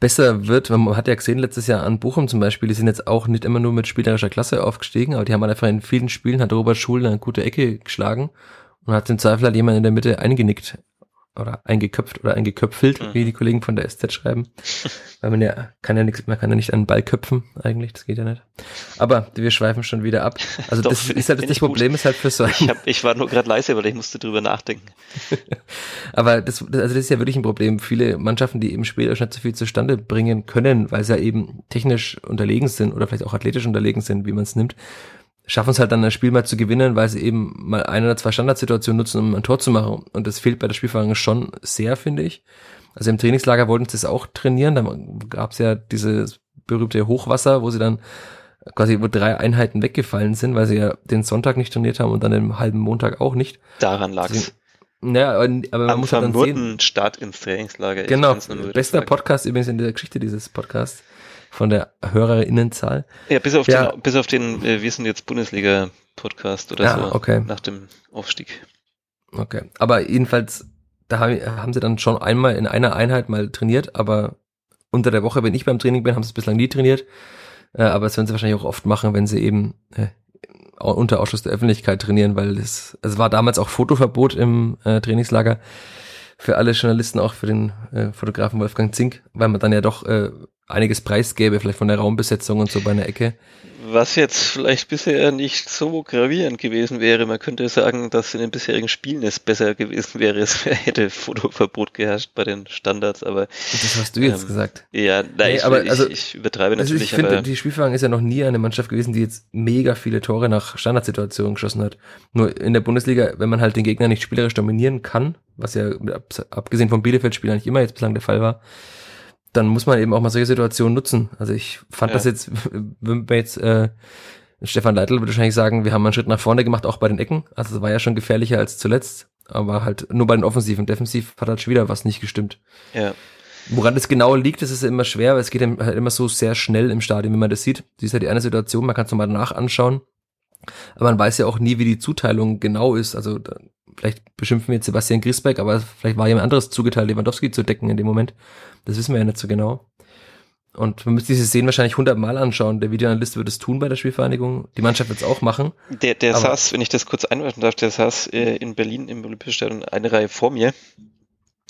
besser wird. Man hat ja gesehen letztes Jahr an Bochum zum Beispiel, die sind jetzt auch nicht immer nur mit spielerischer Klasse aufgestiegen, aber die haben halt einfach in vielen Spielen, hat Robert Schul eine gute Ecke geschlagen und hat im Zweifel halt jemand in der Mitte eingenickt oder eingeköpft oder eingeköpfelt, mhm. wie die Kollegen von der SZ schreiben. Weil man ja kann ja nichts, man kann ja nicht einen Ball köpfen, eigentlich, das geht ja nicht. Aber wir schweifen schon wieder ab. Also Doch, das ist halt das Problem ist halt für so. Ich, hab, ich war nur gerade leise, weil ich musste drüber nachdenken. Aber das, also das ist ja wirklich ein Problem. Viele Mannschaften, die eben später schon nicht so viel zustande bringen können, weil sie ja eben technisch unterlegen sind oder vielleicht auch athletisch unterlegen sind, wie man es nimmt, schaffen es halt dann ein Spiel mal zu gewinnen, weil sie eben mal eine oder zwei Standardsituationen nutzen, um ein Tor zu machen. Und das fehlt bei der Spielverhandlung schon sehr, finde ich. Also im Trainingslager wollten sie es auch trainieren. Da gab es ja dieses berühmte Hochwasser, wo sie dann quasi wo drei Einheiten weggefallen sind, weil sie ja den Sonntag nicht trainiert haben und dann den halben Montag auch nicht. Daran lag's. Naja, aber, aber man Am muss halt dann sehen. Start ins Trainingslager. Genau, bester Podcast übrigens in der Geschichte dieses Podcasts von der Hörerinnenzahl. Ja, bis auf ja. den, bis auf den, äh, wir sind jetzt Bundesliga-Podcast oder ja, so okay. nach dem Aufstieg. Okay, aber jedenfalls, da haben, sie dann schon einmal in einer Einheit mal trainiert, aber unter der Woche, wenn ich beim Training bin, haben sie es bislang nie trainiert. Äh, aber das werden sie wahrscheinlich auch oft machen, wenn sie eben äh, unter Ausschuss der Öffentlichkeit trainieren, weil es, es war damals auch Fotoverbot im äh, Trainingslager für alle Journalisten, auch für den äh, Fotografen Wolfgang Zink, weil man dann ja doch äh, einiges preisgäbe, vielleicht von der Raumbesetzung und so bei einer Ecke. Was jetzt vielleicht bisher nicht so gravierend gewesen wäre, man könnte sagen, dass in den bisherigen Spielen es besser gewesen wäre, es hätte Fotoverbot geherrscht bei den Standards, aber. Das hast du jetzt ähm, gesagt. Ja, nein, nee, ich, aber, ich, also, ich übertreibe natürlich. Also ich finde, die Spielvergang ist ja noch nie eine Mannschaft gewesen, die jetzt mega viele Tore nach Standardsituationen geschossen hat. Nur in der Bundesliga, wenn man halt den Gegner nicht spielerisch dominieren kann, was ja abgesehen vom Bielefeld-Spiel eigentlich immer jetzt bislang der Fall war, dann muss man eben auch mal solche Situationen nutzen. Also ich fand ja. das jetzt, wenn wir jetzt äh, Stefan Leitl würde wahrscheinlich sagen, wir haben einen Schritt nach vorne gemacht, auch bei den Ecken. Also es war ja schon gefährlicher als zuletzt, aber halt nur bei den Offensiven. Defensiv hat halt schon wieder was nicht gestimmt. Ja. Woran das genau liegt, das ist immer schwer, weil es geht halt immer so sehr schnell im Stadion, wenn man das sieht. Das ist ja die eine Situation, man kann es nochmal danach anschauen. Aber man weiß ja auch nie, wie die Zuteilung genau ist. Also vielleicht beschimpfen wir jetzt Sebastian Griesbeck, aber vielleicht war jemand anderes zugeteilt, Lewandowski zu decken in dem Moment. Das wissen wir ja nicht so genau. Und man müsste diese Szenen wahrscheinlich hundertmal anschauen. Der Videoanalyst wird es tun bei der Spielvereinigung. Die Mannschaft wird es auch machen. Der, der saß, wenn ich das kurz einwerfen darf, der saß äh, in Berlin im Olympischen Stadion eine Reihe vor mir.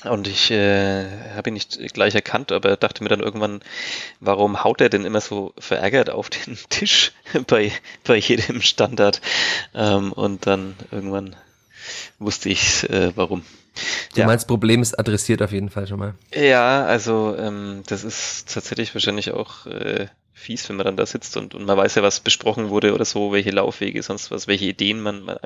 Und ich äh, habe ihn nicht gleich erkannt, aber dachte mir dann irgendwann, warum haut er denn immer so verärgert auf den Tisch bei, bei jedem Standard? Ähm, und dann irgendwann wusste ich, äh, warum. Du ja. meinst, Problem ist adressiert auf jeden Fall schon mal. Ja, also ähm, das ist tatsächlich wahrscheinlich auch äh, fies, wenn man dann da sitzt und, und man weiß ja, was besprochen wurde oder so, welche Laufwege, sonst was, welche Ideen man, man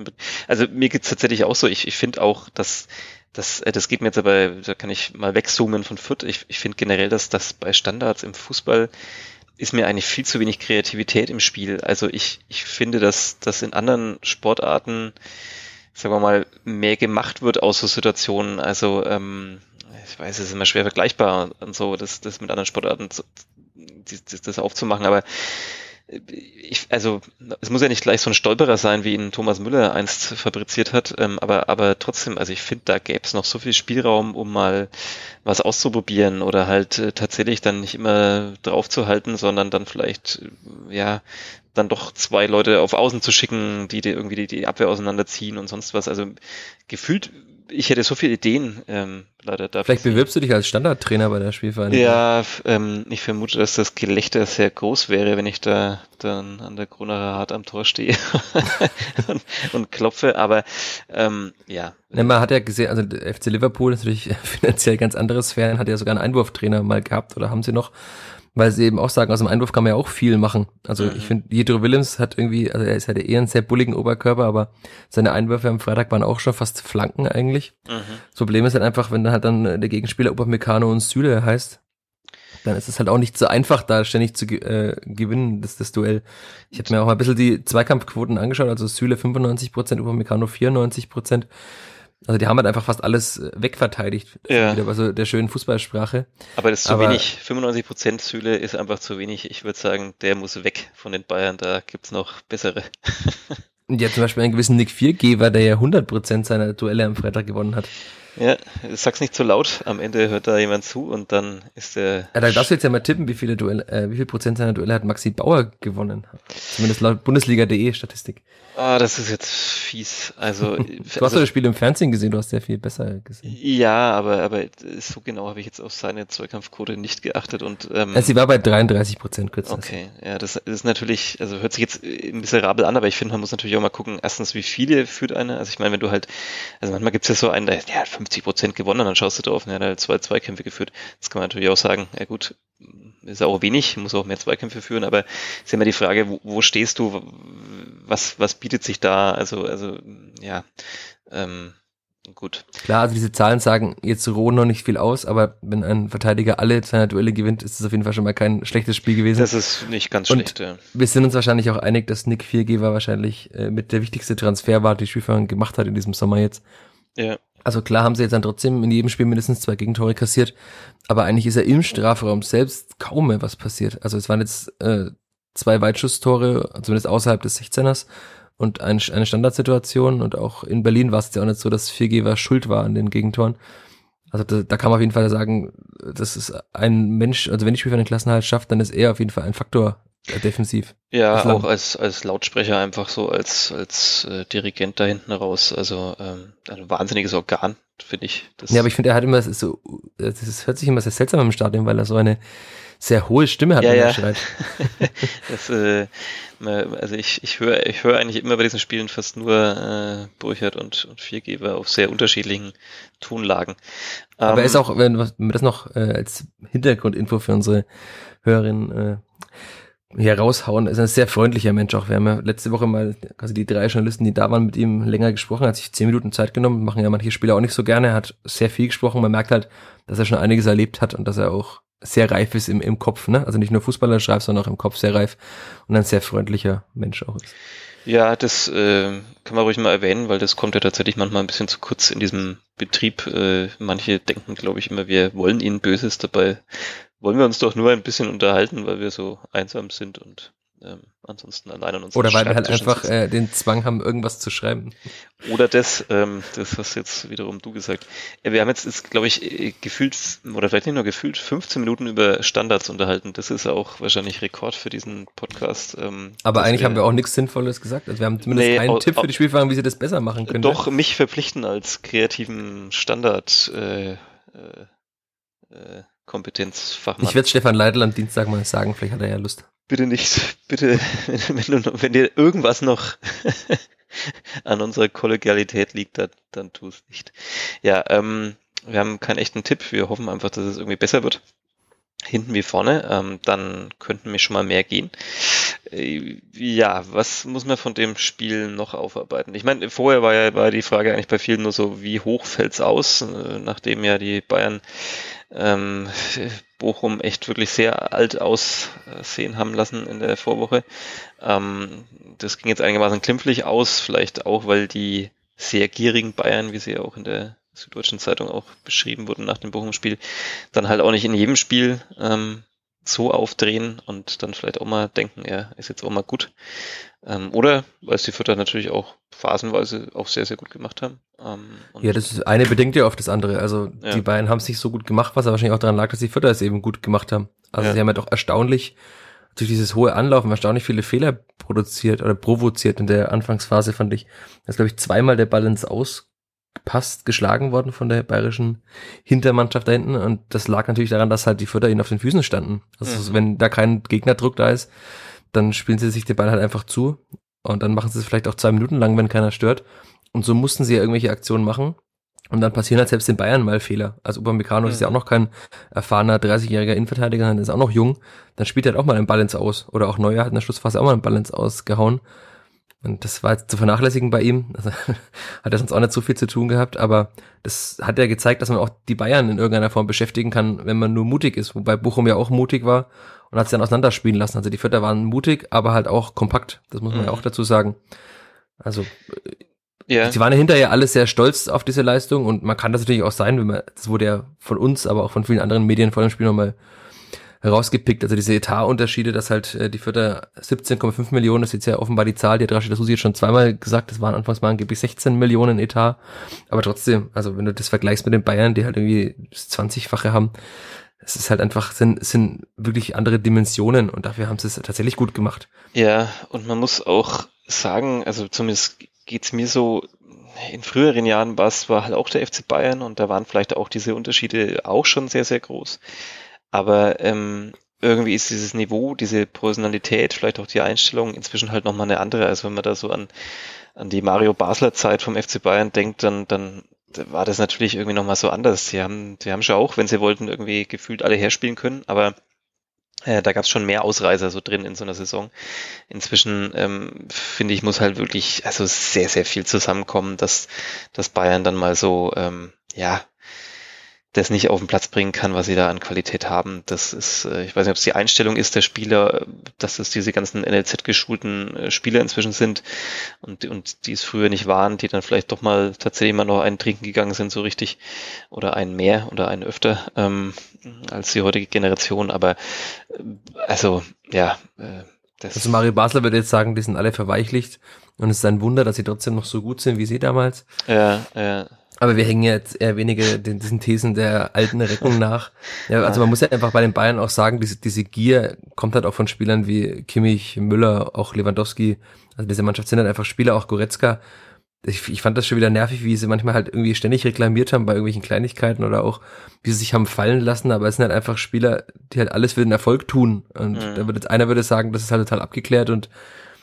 also mir geht's tatsächlich auch so. Ich, ich finde auch, dass das, äh, das geht mir jetzt aber, da kann ich mal wegzoomen von Foot. Ich, ich finde generell, dass das bei Standards im Fußball ist mir eigentlich viel zu wenig Kreativität im Spiel. Also ich, ich finde, dass, dass in anderen Sportarten, sagen wir mal, mehr gemacht wird aus so Situationen. Also ähm, ich weiß, es ist immer schwer vergleichbar und so, das, das mit anderen Sportarten zu, das, das aufzumachen, aber ich, also es muss ja nicht gleich so ein Stolperer sein, wie ihn Thomas Müller einst fabriziert hat, ähm, aber, aber trotzdem, also ich finde, da gäbe es noch so viel Spielraum, um mal was auszuprobieren oder halt äh, tatsächlich dann nicht immer draufzuhalten, sondern dann vielleicht, äh, ja, dann doch zwei Leute auf Außen zu schicken, die dir irgendwie die, die Abwehr auseinanderziehen und sonst was. Also gefühlt ich hätte so viele Ideen ähm, leider dafür. Vielleicht bewirbst du dich als Standardtrainer bei der Spielvereinigung. Ja, ähm, ich vermute, dass das Gelächter sehr groß wäre, wenn ich da dann an der Grunerer Hart am Tor stehe und, und, klopfe, aber ähm, ja. ja. Man hat ja gesehen, also der FC Liverpool ist natürlich finanziell ganz anderes Sphären, hat ja sogar einen Einwurftrainer mal gehabt oder haben sie noch weil sie eben auch sagen, aus dem Einwurf kann man ja auch viel machen. Also mhm. ich finde, Jedro Willems hat irgendwie, also er ist halt eher einen sehr bulligen Oberkörper, aber seine Einwürfe am Freitag waren auch schon fast Flanken eigentlich. Mhm. Das Problem ist halt einfach, wenn halt dann der Gegenspieler Obermecano und Süle heißt, dann ist es halt auch nicht so einfach, da ständig zu äh, gewinnen, das, das Duell. Ich habe mir auch mal ein bisschen die Zweikampfquoten angeschaut, also Süle 95%, Prozent, Upamecano 94%. Also die haben halt einfach fast alles äh, wegverteidigt. Ja. Wieder bei so der schönen Fußballsprache. Aber das ist zu Aber, wenig. 95 Prozent Süle ist einfach zu wenig. Ich würde sagen, der muss weg von den Bayern. Da gibt's noch bessere. ja, zum Beispiel einen gewissen Nick Viergeber, der ja 100 Prozent seiner Duelle am Freitag gewonnen hat. Ja, sag's nicht zu laut. Am Ende hört da jemand zu und dann ist der. Ja, da darfst du jetzt ja mal tippen, wie viele Duelle, äh, wie viel Prozent seiner Duelle hat Maxi Bauer gewonnen. Zumindest laut Bundesliga.de Statistik. Ah, das ist jetzt fies. Also du hast also, das Spiel im Fernsehen gesehen, du hast sehr viel besser gesehen. Ja, aber aber so genau habe ich jetzt auf seine Zweikampfquote nicht geachtet und ähm, also sie war bei 33 Prozent kürzlich. Okay, ja, das ist natürlich, also hört sich jetzt miserabel an, aber ich finde, man muss natürlich auch mal gucken, erstens, wie viele führt eine. Also ich meine, wenn du halt, also manchmal gibt's ja so einen, der ja 50 Prozent gewonnen, dann schaust du drauf, und er hat halt zwei Zweikämpfe geführt. Das kann man natürlich auch sagen, ja gut, ist auch wenig, muss auch mehr Zweikämpfe führen, aber ist immer die Frage, wo, wo stehst du, was, was bietet sich da, also, also, ja, ähm, gut. Klar, also diese Zahlen sagen jetzt roh noch nicht viel aus, aber wenn ein Verteidiger alle seine Duelle gewinnt, ist es auf jeden Fall schon mal kein schlechtes Spiel gewesen. Das ist nicht ganz Und schlecht, ja. Wir sind uns wahrscheinlich auch einig, dass Nick Viergeber wahrscheinlich äh, mit der wichtigste Transfer war, die Spielverein gemacht hat in diesem Sommer jetzt. Ja. Also klar haben sie jetzt dann trotzdem in jedem Spiel mindestens zwei Gegentore kassiert, aber eigentlich ist ja im Strafraum selbst kaum mehr was passiert. Also es waren jetzt äh, zwei Weitschusstore, zumindest außerhalb des 16ers und ein, eine Standardsituation und auch in Berlin war es ja auch nicht so, dass Viergeber schuld war an den Gegentoren. Also da, da kann man auf jeden Fall sagen, das ist ein Mensch, also wenn die Spiel für den Klassenhalt schafft, dann ist er auf jeden Fall ein Faktor defensiv. Ja, Bislang. auch als, als Lautsprecher einfach so, als, als äh, Dirigent da hinten raus. Also ähm, ein wahnsinniges Organ, finde ich. Das ja, aber ich finde, er hat immer so, das hört sich immer sehr seltsam im Stadion, weil er so eine sehr hohe Stimme hat, ja, wenn er ja. schreit. das, äh, also ich, ich höre ich höre eigentlich immer bei diesen Spielen fast nur äh, Burchard und, und Viergeber auf sehr unterschiedlichen Tonlagen. Aber um, er ist ähm, auch, wenn, wenn wir das noch äh, als Hintergrundinfo für unsere Hörerinnen äh, hier raushauen. Er ist ein sehr freundlicher Mensch auch. Wir haben ja letzte Woche mal, also die drei Journalisten, die da waren, mit ihm länger gesprochen, hat sich zehn Minuten Zeit genommen, machen ja manche Spieler auch nicht so gerne. Er hat sehr viel gesprochen. Man merkt halt, dass er schon einiges erlebt hat und dass er auch sehr reif ist im, im Kopf, ne? Also nicht nur Fußballer schreibt, sondern auch im Kopf sehr reif und ein sehr freundlicher Mensch auch ist. Ja, das äh, kann man ruhig mal erwähnen, weil das kommt ja tatsächlich manchmal ein bisschen zu kurz in diesem Betrieb. Äh, manche denken, glaube ich, immer, wir wollen ihnen Böses dabei wollen wir uns doch nur ein bisschen unterhalten, weil wir so einsam sind und ähm, ansonsten allein an uns. Oder weil wir halt einfach äh, den Zwang haben, irgendwas zu schreiben. Oder das, ähm, das hast jetzt wiederum du gesagt. Wir haben jetzt, jetzt glaube ich, äh, gefühlt, oder vielleicht nicht nur gefühlt, 15 Minuten über Standards unterhalten. Das ist auch wahrscheinlich Rekord für diesen Podcast. Ähm, Aber eigentlich wir, haben wir auch nichts Sinnvolles gesagt. Also wir haben zumindest nee, einen Tipp für die Spielfragen, wie sie das besser machen können. Doch, mich verpflichten als kreativen Standard äh, äh, äh, Kompetenzfachmann. Ich werde Stefan Leitl am Dienstag mal sagen, vielleicht hat er ja Lust. Bitte nicht, bitte, wenn, du, wenn dir irgendwas noch an unserer Kollegialität liegt, dann, dann tu es nicht. Ja, ähm, wir haben keinen echten Tipp. Wir hoffen einfach, dass es irgendwie besser wird. Hinten wie vorne, ähm, dann könnten mir schon mal mehr gehen. Äh, ja, was muss man von dem Spiel noch aufarbeiten? Ich meine, vorher war ja war die Frage eigentlich bei vielen nur so, wie hoch fällt's aus, äh, nachdem ja die Bayern ähm, Bochum echt wirklich sehr alt aussehen haben lassen in der Vorwoche. Ähm, das ging jetzt einigermaßen klimpflich aus, vielleicht auch, weil die sehr gierigen Bayern, wie sie auch in der Süddeutschen Zeitung auch beschrieben wurden nach dem Bochum-Spiel, dann halt auch nicht in jedem Spiel ähm, so aufdrehen und dann vielleicht auch mal denken, er ist jetzt auch mal gut. Ähm, oder weil es die Fütter natürlich auch phasenweise auch sehr, sehr gut gemacht haben. Ähm, ja, das ist eine bedingt ja auf das andere. Also ja. die beiden haben es nicht so gut gemacht, was aber wahrscheinlich auch daran lag, dass die Fütter es eben gut gemacht haben. Also ja. sie haben ja doch erstaunlich durch dieses hohe Anlaufen erstaunlich viele Fehler produziert oder provoziert in der Anfangsphase, fand ich. Da ist, glaube ich, zweimal der Ball ins Aus passt geschlagen worden von der bayerischen Hintermannschaft da hinten und das lag natürlich daran, dass halt die Förder ihnen auf den Füßen standen. Also mhm. wenn da kein Gegnerdruck da ist, dann spielen sie sich den Ball halt einfach zu und dann machen sie es vielleicht auch zwei Minuten lang, wenn keiner stört. Und so mussten sie ja irgendwelche Aktionen machen. Und dann passieren halt selbst in Bayern mal Fehler. Also Upamecano mhm. ist ja auch noch kein erfahrener 30-jähriger Innenverteidiger, sondern ist auch noch jung. Dann spielt er halt auch mal einen ins Aus. Oder auch Neuer hat in der Schlussphase auch mal einen Ball ins Aus gehauen. Und das war jetzt zu vernachlässigen bei ihm. Also, hat er sonst auch nicht so viel zu tun gehabt, aber das hat ja gezeigt, dass man auch die Bayern in irgendeiner Form beschäftigen kann, wenn man nur mutig ist, wobei Bochum ja auch mutig war und hat sich dann auseinanderspielen lassen. Also die Vierter waren mutig, aber halt auch kompakt. Das muss man mhm. ja auch dazu sagen. Also ja. sie waren ja hinterher alle sehr stolz auf diese Leistung und man kann das natürlich auch sein, wenn man, das wurde ja von uns, aber auch von vielen anderen Medien vor dem Spiel nochmal herausgepickt. Also diese Etatunterschiede, dass halt äh, die Vierter 17,5 Millionen, das ist jetzt ja offenbar die Zahl, die hat Rashid Susi jetzt schon zweimal gesagt, das waren anfangs mal angeblich 16 Millionen Etat. Aber trotzdem, also wenn du das vergleichst mit den Bayern, die halt irgendwie das 20-fache haben, es ist halt einfach, sind, sind wirklich andere Dimensionen und dafür haben sie es tatsächlich gut gemacht. Ja, und man muss auch sagen, also zumindest geht's mir so, in früheren Jahren war es halt auch der FC Bayern und da waren vielleicht auch diese Unterschiede auch schon sehr, sehr groß. Aber ähm, irgendwie ist dieses Niveau, diese Personalität, vielleicht auch die Einstellung inzwischen halt nochmal eine andere. Also wenn man da so an, an die Mario Basler Zeit vom FC Bayern denkt, dann, dann war das natürlich irgendwie nochmal so anders. Sie haben, die haben schon auch, wenn sie wollten, irgendwie gefühlt alle herspielen können, aber äh, da gab es schon mehr Ausreißer so drin in so einer Saison. Inzwischen ähm, finde ich, muss halt wirklich also sehr, sehr viel zusammenkommen, dass, dass Bayern dann mal so, ähm, ja, das nicht auf den Platz bringen kann, was sie da an Qualität haben. Das ist, äh, ich weiß nicht, ob es die Einstellung ist der Spieler, dass es diese ganzen NLZ-geschulten äh, Spieler inzwischen sind und, und die es früher nicht waren, die dann vielleicht doch mal tatsächlich mal noch einen trinken gegangen sind, so richtig, oder einen mehr oder einen öfter ähm, als die heutige Generation. Aber äh, also, ja, äh, das also Mario Basler würde jetzt sagen, die sind alle verweichlicht und es ist ein Wunder, dass sie trotzdem noch so gut sind wie sie damals. Ja, ja. Aber wir hängen jetzt eher weniger den, diesen Thesen der alten Recken nach. Ja, also man muss ja einfach bei den Bayern auch sagen, diese, diese Gier kommt halt auch von Spielern wie Kimmich, Müller, auch Lewandowski. Also diese Mannschaft sind halt einfach Spieler, auch Goretzka. Ich, ich fand das schon wieder nervig, wie sie manchmal halt irgendwie ständig reklamiert haben bei irgendwelchen Kleinigkeiten oder auch, wie sie sich haben fallen lassen, aber es sind halt einfach Spieler, die halt alles für den Erfolg tun. Und mhm. da würde jetzt einer würde sagen, das ist halt total abgeklärt und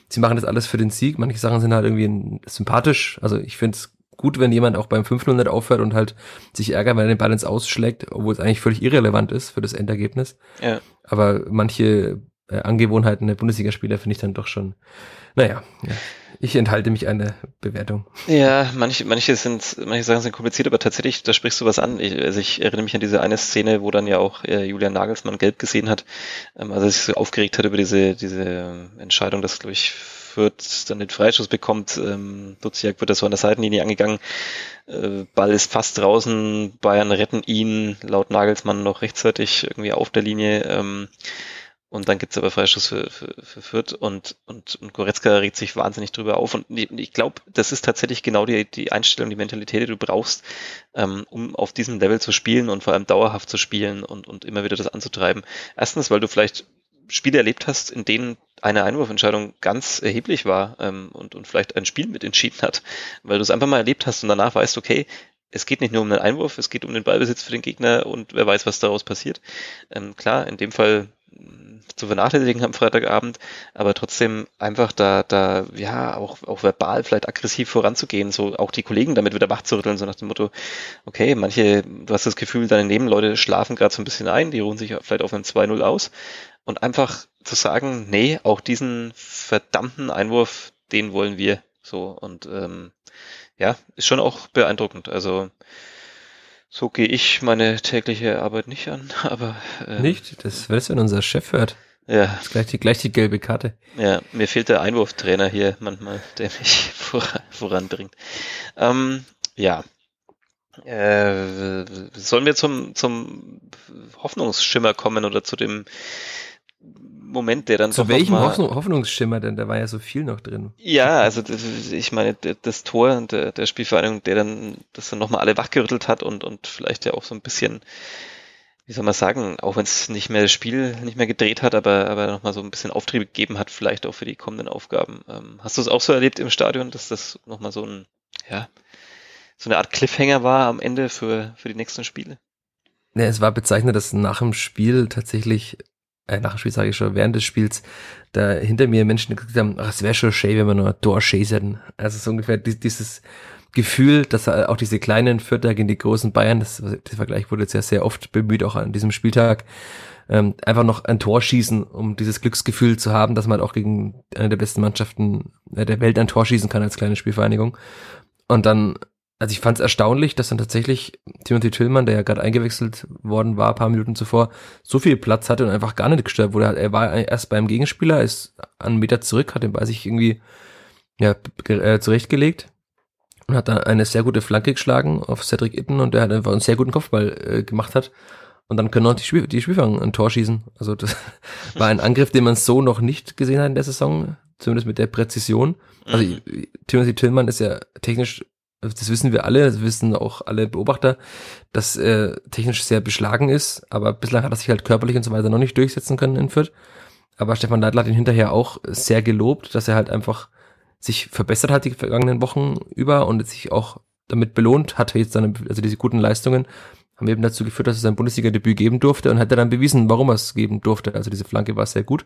sie machen das alles für den Sieg. Manche Sachen sind halt irgendwie sympathisch. Also ich finde es gut, wenn jemand auch beim 500 aufhört und halt sich ärgert, weil er den Ball ins Ausschlägt, obwohl es eigentlich völlig irrelevant ist für das Endergebnis. Ja. Aber manche äh, Angewohnheiten der Bundesligaspieler finde ich dann doch schon, naja, ja. ich enthalte mich eine Bewertung. Ja, manche, manche sind, manche Sachen sind kompliziert, aber tatsächlich, da sprichst du was an. Ich, also ich erinnere mich an diese eine Szene, wo dann ja auch äh, Julian Nagelsmann gelb gesehen hat, ähm, also sich so aufgeregt hat über diese, diese Entscheidung, dass, glaube ich, Fürth dann den Freischuss bekommt. Ähm, Duziak wird da so an der Seitenlinie angegangen. Äh, Ball ist fast draußen. Bayern retten ihn laut Nagelsmann noch rechtzeitig irgendwie auf der Linie. Ähm, und dann gibt's aber Freischuss für, für, für Fürth und, und, und Goretzka regt sich wahnsinnig drüber auf. Und ich, ich glaube, das ist tatsächlich genau die, die Einstellung, die Mentalität, die du brauchst, ähm, um auf diesem Level zu spielen und vor allem dauerhaft zu spielen und, und immer wieder das anzutreiben. Erstens, weil du vielleicht Spiele erlebt hast, in denen eine Einwurfentscheidung ganz erheblich war ähm, und, und vielleicht ein Spiel mit entschieden hat, weil du es einfach mal erlebt hast und danach weißt, okay, es geht nicht nur um den Einwurf, es geht um den Ballbesitz für den Gegner und wer weiß, was daraus passiert. Ähm, klar, in dem Fall zu vernachlässigen am Freitagabend, aber trotzdem einfach da, da, ja, auch, auch verbal vielleicht aggressiv voranzugehen, so auch die Kollegen damit wieder wach zu rütteln, so nach dem Motto, okay, manche, du hast das Gefühl, deine Nebenleute schlafen gerade so ein bisschen ein, die ruhen sich vielleicht auf einem 2-0 aus und einfach zu sagen, nee, auch diesen verdammten Einwurf, den wollen wir so und ähm, ja, ist schon auch beeindruckend. Also so gehe ich meine tägliche Arbeit nicht an, aber ähm, nicht. Das weißt du, wenn unser Chef hört. Ja. Das ist gleich die, gleich die gelbe Karte. Ja, mir fehlt der Einwurftrainer hier manchmal, der mich voranbringt. Ähm, ja. Äh, sollen wir zum, zum Hoffnungsschimmer kommen oder zu dem Moment, der dann Zu welchem Hoffnung, Hoffnungsschimmer denn? Da war ja so viel noch drin. Ja, also das, ich meine, das Tor der, der Spielvereinigung, der dann das dann nochmal alle wachgerüttelt hat und, und vielleicht ja auch so ein bisschen, wie soll man sagen, auch wenn es nicht mehr das Spiel nicht mehr gedreht hat, aber, aber nochmal so ein bisschen Auftrieb gegeben hat, vielleicht auch für die kommenden Aufgaben. Ähm, hast du es auch so erlebt im Stadion, dass das nochmal so ein, ja, so eine Art Cliffhanger war am Ende für, für die nächsten Spiele? Ja, es war bezeichnend, dass nach dem Spiel tatsächlich äh, nach dem Spiel sage ich schon, während des Spiels, da hinter mir Menschen gesagt haben, ach, es wäre schon schön, wenn wir nur ein Tor schießen. Also so ungefähr dieses Gefühl, dass auch diese kleinen Vierter gegen die großen Bayern, das, das Vergleich wurde jetzt ja sehr oft bemüht, auch an diesem Spieltag, ähm, einfach noch ein Tor schießen, um dieses Glücksgefühl zu haben, dass man halt auch gegen eine der besten Mannschaften äh, der Welt ein Tor schießen kann als kleine Spielvereinigung. Und dann also ich fand es erstaunlich, dass dann tatsächlich Timothy Tillmann, der ja gerade eingewechselt worden war, paar Minuten zuvor, so viel Platz hatte und einfach gar nicht gestört wurde. Er war erst beim Gegenspieler, ist einen Meter zurück, hat den bei sich irgendwie ja, äh, zurechtgelegt und hat dann eine sehr gute Flanke geschlagen auf Cedric Itten und der hat einfach einen sehr guten Kopfball äh, gemacht hat. Und dann können auch die, Spiel die Spielfang ein Tor schießen. Also das war ein Angriff, den man so noch nicht gesehen hat in der Saison, zumindest mit der Präzision. Also mhm. Timothy Tillmann ist ja technisch das wissen wir alle, das wissen auch alle Beobachter, dass er technisch sehr beschlagen ist, aber bislang hat er sich halt körperlich und so weiter noch nicht durchsetzen können in Fürth. Aber Stefan Leitler hat ihn hinterher auch sehr gelobt, dass er halt einfach sich verbessert hat die vergangenen Wochen über und sich auch damit belohnt hat, jetzt dann, also diese guten Leistungen haben eben dazu geführt, dass er sein Bundesliga-Debüt geben durfte und hat er dann bewiesen, warum er es geben durfte. Also diese Flanke war sehr gut,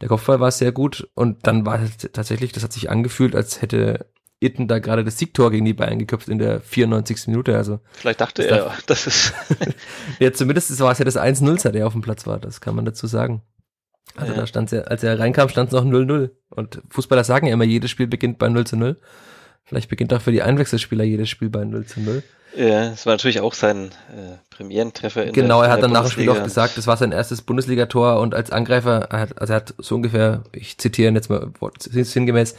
der Kopfball war sehr gut und dann war es tatsächlich, das hat sich angefühlt, als hätte Itten da gerade das Siegtor gegen die Bayern geköpft in der 94. Minute. Also Vielleicht dachte er, das ist. ja, zumindest war es ja das 1-0, der auf dem Platz war, das kann man dazu sagen. Also ja. da stand ja, als er reinkam, stand es noch 0-0. Und Fußballer sagen ja immer, jedes Spiel beginnt bei 0 zu 0. Vielleicht beginnt auch für die Einwechselspieler jedes Spiel bei 0 zu 0. Ja, es war natürlich auch sein äh, Premierentreffer. In genau, der, er hat dann nach dem Spiel auch gesagt, das war sein erstes Bundesligator und als Angreifer, er hat, also er hat so ungefähr, ich zitiere ihn jetzt mal sinngemäß,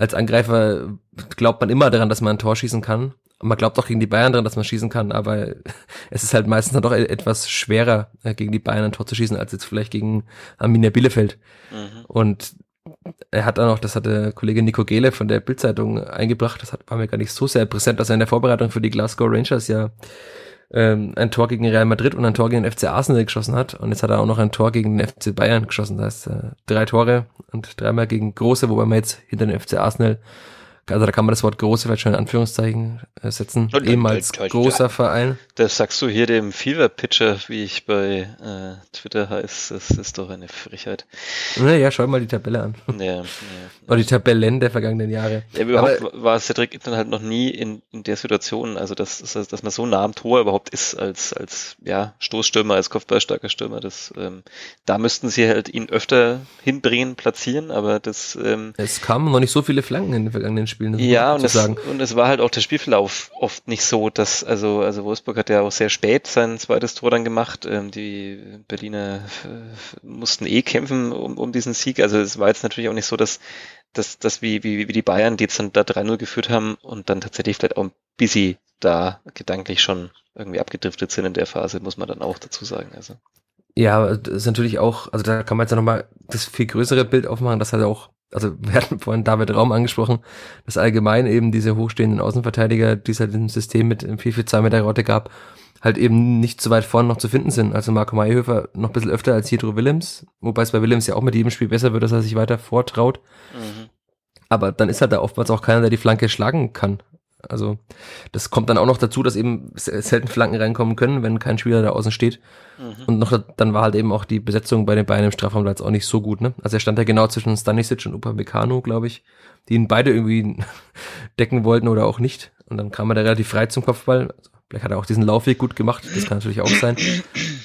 als Angreifer glaubt man immer daran, dass man ein Tor schießen kann. Man glaubt auch gegen die Bayern daran, dass man schießen kann, aber es ist halt meistens dann doch e-, etwas schwerer, äh, gegen die Bayern ein Tor zu schießen, als jetzt vielleicht gegen Arminia Bielefeld. Mhm. Und er hat dann auch, das hat der Kollege Nico Gele von der Bildzeitung eingebracht, das war mir gar nicht so sehr präsent, dass er in der Vorbereitung für die Glasgow Rangers ja ähm, ein Tor gegen Real Madrid und ein Tor gegen den FC Arsenal geschossen hat. Und jetzt hat er auch noch ein Tor gegen den FC Bayern geschossen. Das heißt, äh, drei Tore und dreimal gegen große, wobei man jetzt hinter den FC Arsenal also da kann man das Wort große vielleicht schon in Anführungszeichen äh, setzen, und, ehemals und, und, großer Verein. Das sagst du hier dem Fever-Pitcher, wie ich bei äh, Twitter heiße, das ist doch eine Frechheit. Naja, schau mal die Tabelle an. Ja, ja. Oder die Tabellen der vergangenen Jahre. Ja, überhaupt Aber, war Cedric dann halt noch nie in, in der Situation, also dass, dass, dass man so nah am Tor überhaupt ist als, als ja, Stoßstürmer, als Kopfballstarker Stürmer. Das, ähm, da müssten sie halt ihn öfter hinbringen, platzieren, aber das ähm, Es kamen noch nicht so viele Flanken in den vergangenen Spielen. Ja, und es, und es war halt auch der Spielverlauf oft nicht so, dass, also, also Wolfsburg hat ja auch sehr spät sein zweites Tor dann gemacht. Ähm, die Berliner äh, mussten eh kämpfen um, um diesen Sieg. Also es war jetzt natürlich auch nicht so, dass, dass, dass wie, wie, wie die Bayern, die jetzt dann da 3-0 geführt haben und dann tatsächlich vielleicht auch ein bisschen da gedanklich schon irgendwie abgedriftet sind in der Phase, muss man dann auch dazu sagen. Also. Ja, das ist natürlich auch, also da kann man jetzt ja nochmal das viel größere Bild aufmachen, dass halt auch also wir hatten vorhin David Raum angesprochen, dass allgemein eben diese hochstehenden Außenverteidiger, die es halt im System mit 4-4-2 mit der Rotte gab, halt eben nicht so weit vorne noch zu finden sind. Also Marco Mayhöfer noch ein bisschen öfter als Hydro Willems, wobei es bei Willems ja auch mit jedem Spiel besser wird, dass er sich weiter vortraut. Mhm. Aber dann ist halt da oftmals auch keiner, der die Flanke schlagen kann. Also das kommt dann auch noch dazu, dass eben selten Flanken reinkommen können, wenn kein Spieler da außen steht. Mhm. Und noch dann war halt eben auch die Besetzung bei den beiden im Strafraum da jetzt auch nicht so gut. Ne? Also er stand ja genau zwischen Stanisic und Upamecano, glaube ich, die ihn beide irgendwie decken wollten oder auch nicht. Und dann kam er da relativ frei zum Kopfball. Also vielleicht hat er auch diesen Laufweg gut gemacht, das kann natürlich auch sein.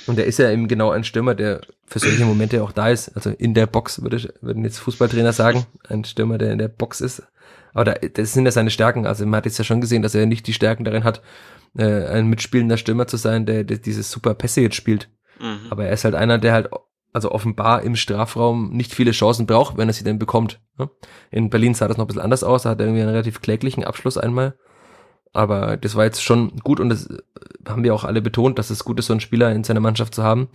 Und er ist ja eben genau ein Stürmer, der für solche Momente auch da ist. Also in der Box, würde, würden jetzt Fußballtrainer sagen. Ein Stürmer, der in der Box ist. Aber da, das sind ja seine Stärken. Also man hat jetzt ja schon gesehen, dass er nicht die Stärken darin hat, äh, ein mitspielender Stürmer zu sein, der, der dieses super Pässe jetzt spielt. Mhm. Aber er ist halt einer, der halt also offenbar im Strafraum nicht viele Chancen braucht, wenn er sie denn bekommt. Ne? In Berlin sah das noch ein bisschen anders aus, da hat er irgendwie einen relativ kläglichen Abschluss einmal. Aber das war jetzt schon gut und das haben wir auch alle betont, dass es gut ist, so einen Spieler in seiner Mannschaft zu haben,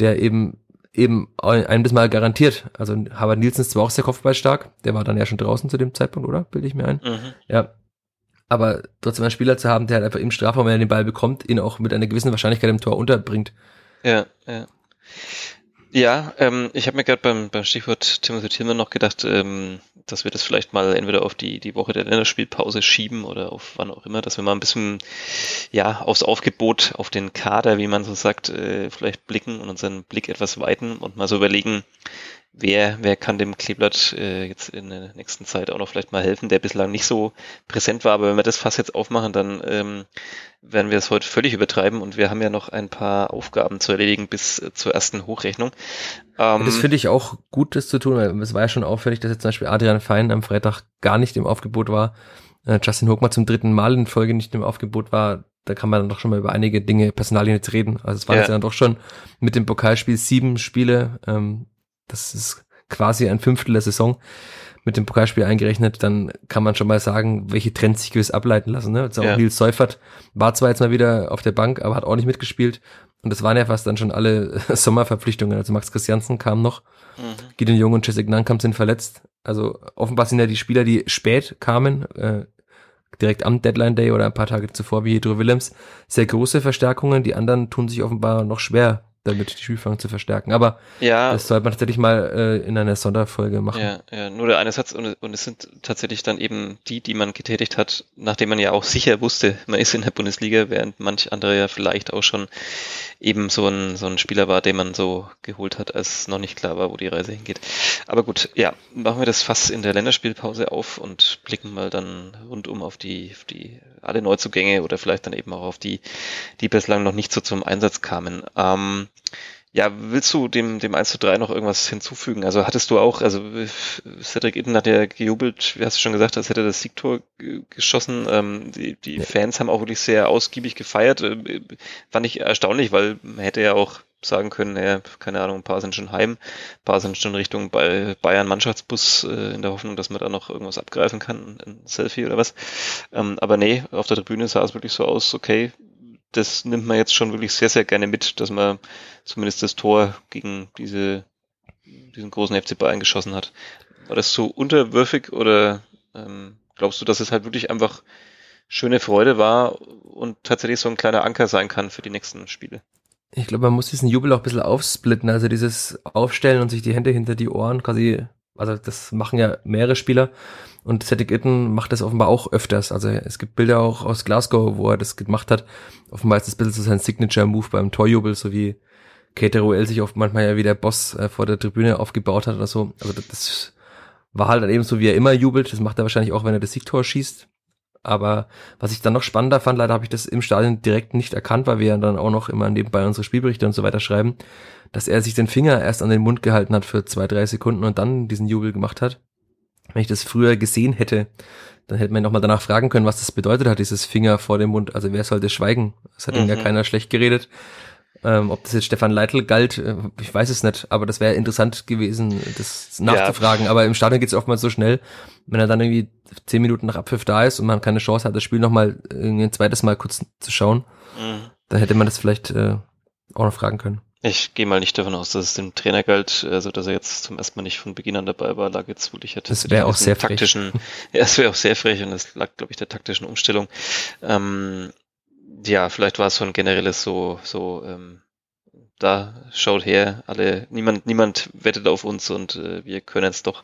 der eben eben ein bis Mal garantiert. Also Harvard Nielsen ist zwar auch sehr kopfballstark, der war dann ja schon draußen zu dem Zeitpunkt, oder? Bilde ich mir ein. Mhm. Ja. Aber trotzdem einen Spieler zu haben, der halt einfach im Strafraum, wenn er den Ball bekommt, ihn auch mit einer gewissen Wahrscheinlichkeit im Tor unterbringt. Ja, ja. Ja, ähm, ich habe mir gerade beim, beim Stichwort Timothy Tillman noch gedacht, ähm, dass wir das vielleicht mal entweder auf die, die Woche der Länderspielpause schieben oder auf wann auch immer, dass wir mal ein bisschen ja aufs Aufgebot, auf den Kader, wie man so sagt, äh, vielleicht blicken und unseren Blick etwas weiten und mal so überlegen, wer, wer kann dem Kleeblatt äh, jetzt in der nächsten Zeit auch noch vielleicht mal helfen, der bislang nicht so präsent war. Aber wenn wir das Fass jetzt aufmachen, dann ähm, werden wir es heute völlig übertreiben und wir haben ja noch ein paar Aufgaben zu erledigen bis äh, zur ersten Hochrechnung. Ähm, das finde ich auch gut, das zu tun, weil es war ja schon auffällig, dass jetzt zum Beispiel Adrian Fein am Freitag gar nicht im Aufgebot war. Äh, Justin Hochmann zum dritten Mal in Folge nicht im Aufgebot war, da kann man dann doch schon mal über einige Dinge, Personalien jetzt reden. Also es waren ja. jetzt dann doch schon mit dem Pokalspiel sieben Spiele, ähm, das ist quasi ein Fünftel der Saison mit dem Pokalspiel eingerechnet, dann kann man schon mal sagen, welche Trends sich gewiss ableiten lassen. Ne? Also auch ja. Nils Seufert war zwar jetzt mal wieder auf der Bank, aber hat auch nicht mitgespielt. Und das waren ja fast dann schon alle Sommerverpflichtungen. Also Max Christiansen kam noch, mhm. Gideon Jung und Jessica Nankamp sind verletzt. Also offenbar sind ja die Spieler, die spät kamen, äh, direkt am Deadline Day oder ein paar Tage zuvor, wie Hedro Willems, sehr große Verstärkungen. Die anderen tun sich offenbar noch schwer damit die Spielfang zu verstärken. Aber ja, das sollte man tatsächlich mal äh, in einer Sonderfolge machen. Ja, ja, nur der eine Satz und, und es sind tatsächlich dann eben die, die man getätigt hat, nachdem man ja auch sicher wusste, man ist in der Bundesliga, während manch andere ja vielleicht auch schon eben so ein, so ein Spieler war, den man so geholt hat, als noch nicht klar war, wo die Reise hingeht. Aber gut, ja, machen wir das Fass in der Länderspielpause auf und blicken mal dann rundum auf die, auf die alle Neuzugänge oder vielleicht dann eben auch auf die, die bislang noch nicht so zum Einsatz kamen. Ähm, ja, willst du dem, dem 1 zu 3 noch irgendwas hinzufügen? Also hattest du auch, also Cedric Itten hat ja gejubelt, wie hast du schon gesagt, als hätte er das Siegtor geschossen. Ähm, die die ja. Fans haben auch wirklich sehr ausgiebig gefeiert. Äh, fand ich erstaunlich, weil man hätte ja auch sagen können, ja, keine Ahnung, ein paar sind schon heim, ein paar sind schon Richtung Bayern Mannschaftsbus äh, in der Hoffnung, dass man da noch irgendwas abgreifen kann, ein Selfie oder was. Ähm, aber nee, auf der Tribüne sah es wirklich so aus, okay, das nimmt man jetzt schon wirklich sehr, sehr gerne mit, dass man zumindest das Tor gegen diese, diesen großen FC Bayern geschossen hat. War das so unterwürfig oder ähm, glaubst du, dass es halt wirklich einfach schöne Freude war und tatsächlich so ein kleiner Anker sein kann für die nächsten Spiele? Ich glaube, man muss diesen Jubel auch ein bisschen aufsplitten, also dieses Aufstellen und sich die Hände hinter die Ohren quasi, also das machen ja mehrere Spieler und Cedric Itten macht das offenbar auch öfters. Also es gibt Bilder auch aus Glasgow, wo er das gemacht hat. Offenbar ist das ein bisschen so sein Signature-Move beim Torjubel, so wie Kate Ruel sich oft manchmal ja wie der Boss äh, vor der Tribüne aufgebaut hat oder so. Also das, war halt dann eben so, wie er immer jubelt. Das macht er wahrscheinlich auch, wenn er das Siegtor schießt. Aber was ich dann noch spannender fand, leider habe ich das im Stadion direkt nicht erkannt, weil wir ja dann auch noch immer nebenbei unsere Spielberichte und so weiter schreiben, dass er sich den Finger erst an den Mund gehalten hat für zwei, drei Sekunden und dann diesen Jubel gemacht hat. Wenn ich das früher gesehen hätte, dann hätte man nochmal danach fragen können, was das bedeutet hat, dieses Finger vor dem Mund. Also wer sollte schweigen? Es hat mhm. ihm ja mhm. keiner schlecht geredet. Ähm, ob das jetzt Stefan Leitl galt, äh, ich weiß es nicht, aber das wäre interessant gewesen, das nachzufragen. Ja. Aber im Stadion geht es oftmals so schnell, wenn er dann irgendwie zehn Minuten nach Abpfiff da ist und man keine Chance hat, das Spiel nochmal ein zweites Mal kurz zu schauen, mhm. dann hätte man das vielleicht äh, auch noch fragen können. Ich gehe mal nicht davon aus, dass es dem Trainer galt, also dass er jetzt zum ersten Mal nicht von Beginn an dabei war, lag jetzt wirklich hätte. Das wäre auch sehr taktischen, frech. Ja, es wäre auch sehr frech und es lag, glaube ich, der taktischen Umstellung. Ähm, ja, vielleicht war es so ein generelles so, so ähm, da schaut her, alle, niemand, niemand wettet auf uns und äh, wir können es doch.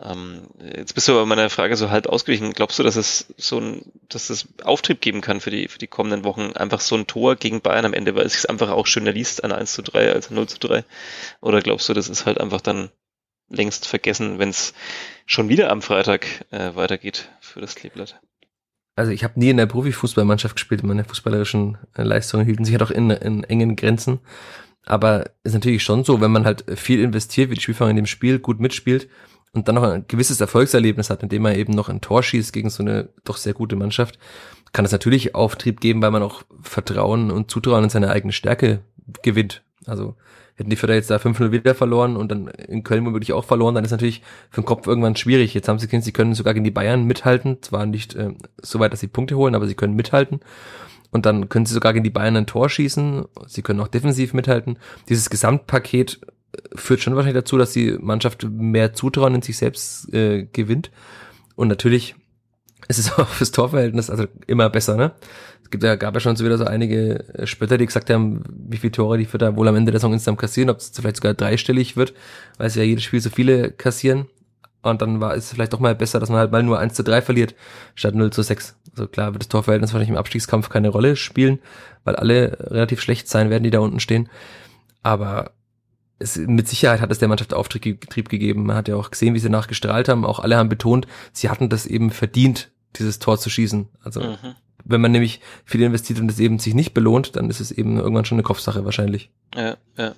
Ähm, jetzt bist du aber meiner Frage so halb ausgewichen. Glaubst du, dass es so ein, dass es Auftrieb geben kann für die, für die kommenden Wochen? Einfach so ein Tor gegen Bayern am Ende, weil es sich einfach auch schöner liest, ein 1 zu 3 als ein 0 zu 3? Oder glaubst du, das ist halt einfach dann längst vergessen, wenn es schon wieder am Freitag äh, weitergeht für das Kleeblatt? Also ich habe nie in der Profifußballmannschaft gespielt, meine fußballerischen äh, Leistungen hielten sich halt auch in, in engen Grenzen. Aber ist natürlich schon so, wenn man halt viel investiert, wie die Spielfahrer in dem Spiel gut mitspielt und dann noch ein gewisses Erfolgserlebnis hat, indem man eben noch ein Tor schießt gegen so eine doch sehr gute Mannschaft, kann es natürlich Auftrieb geben, weil man auch Vertrauen und Zutrauen in seine eigene Stärke gewinnt. Also Hätten die Förder jetzt da 5-0 wieder verloren und dann in Köln womöglich auch verloren, dann ist natürlich für den Kopf irgendwann schwierig. Jetzt haben sie gesehen, sie können sogar gegen die Bayern mithalten. Zwar nicht äh, so weit, dass sie Punkte holen, aber sie können mithalten. Und dann können sie sogar gegen die Bayern ein Tor schießen. Sie können auch defensiv mithalten. Dieses Gesamtpaket äh, führt schon wahrscheinlich dazu, dass die Mannschaft mehr Zutrauen in sich selbst äh, gewinnt. Und natürlich ist es auch fürs Torverhältnis also immer besser, ne? Gibt ja, gab ja schon so wieder so einige äh, Spötter, die gesagt haben, wie viele Tore die Vierter wohl am Ende der Saison insgesamt kassieren, ob es vielleicht sogar dreistellig wird, weil sie ja jedes Spiel so viele kassieren. Und dann war es vielleicht doch mal besser, dass man halt mal nur 1 zu 3 verliert, statt 0 zu 6. Also klar wird das Torverhältnis wahrscheinlich im Abstiegskampf keine Rolle spielen, weil alle relativ schlecht sein werden, die da unten stehen. Aber es, mit Sicherheit hat es der Mannschaft Auftrieb gegeben. Man hat ja auch gesehen, wie sie nachgestrahlt haben. Auch alle haben betont, sie hatten das eben verdient, dieses Tor zu schießen. Also mhm wenn man nämlich viel investiert und es eben sich nicht belohnt, dann ist es eben irgendwann schon eine Kopfsache wahrscheinlich. Ja, ja.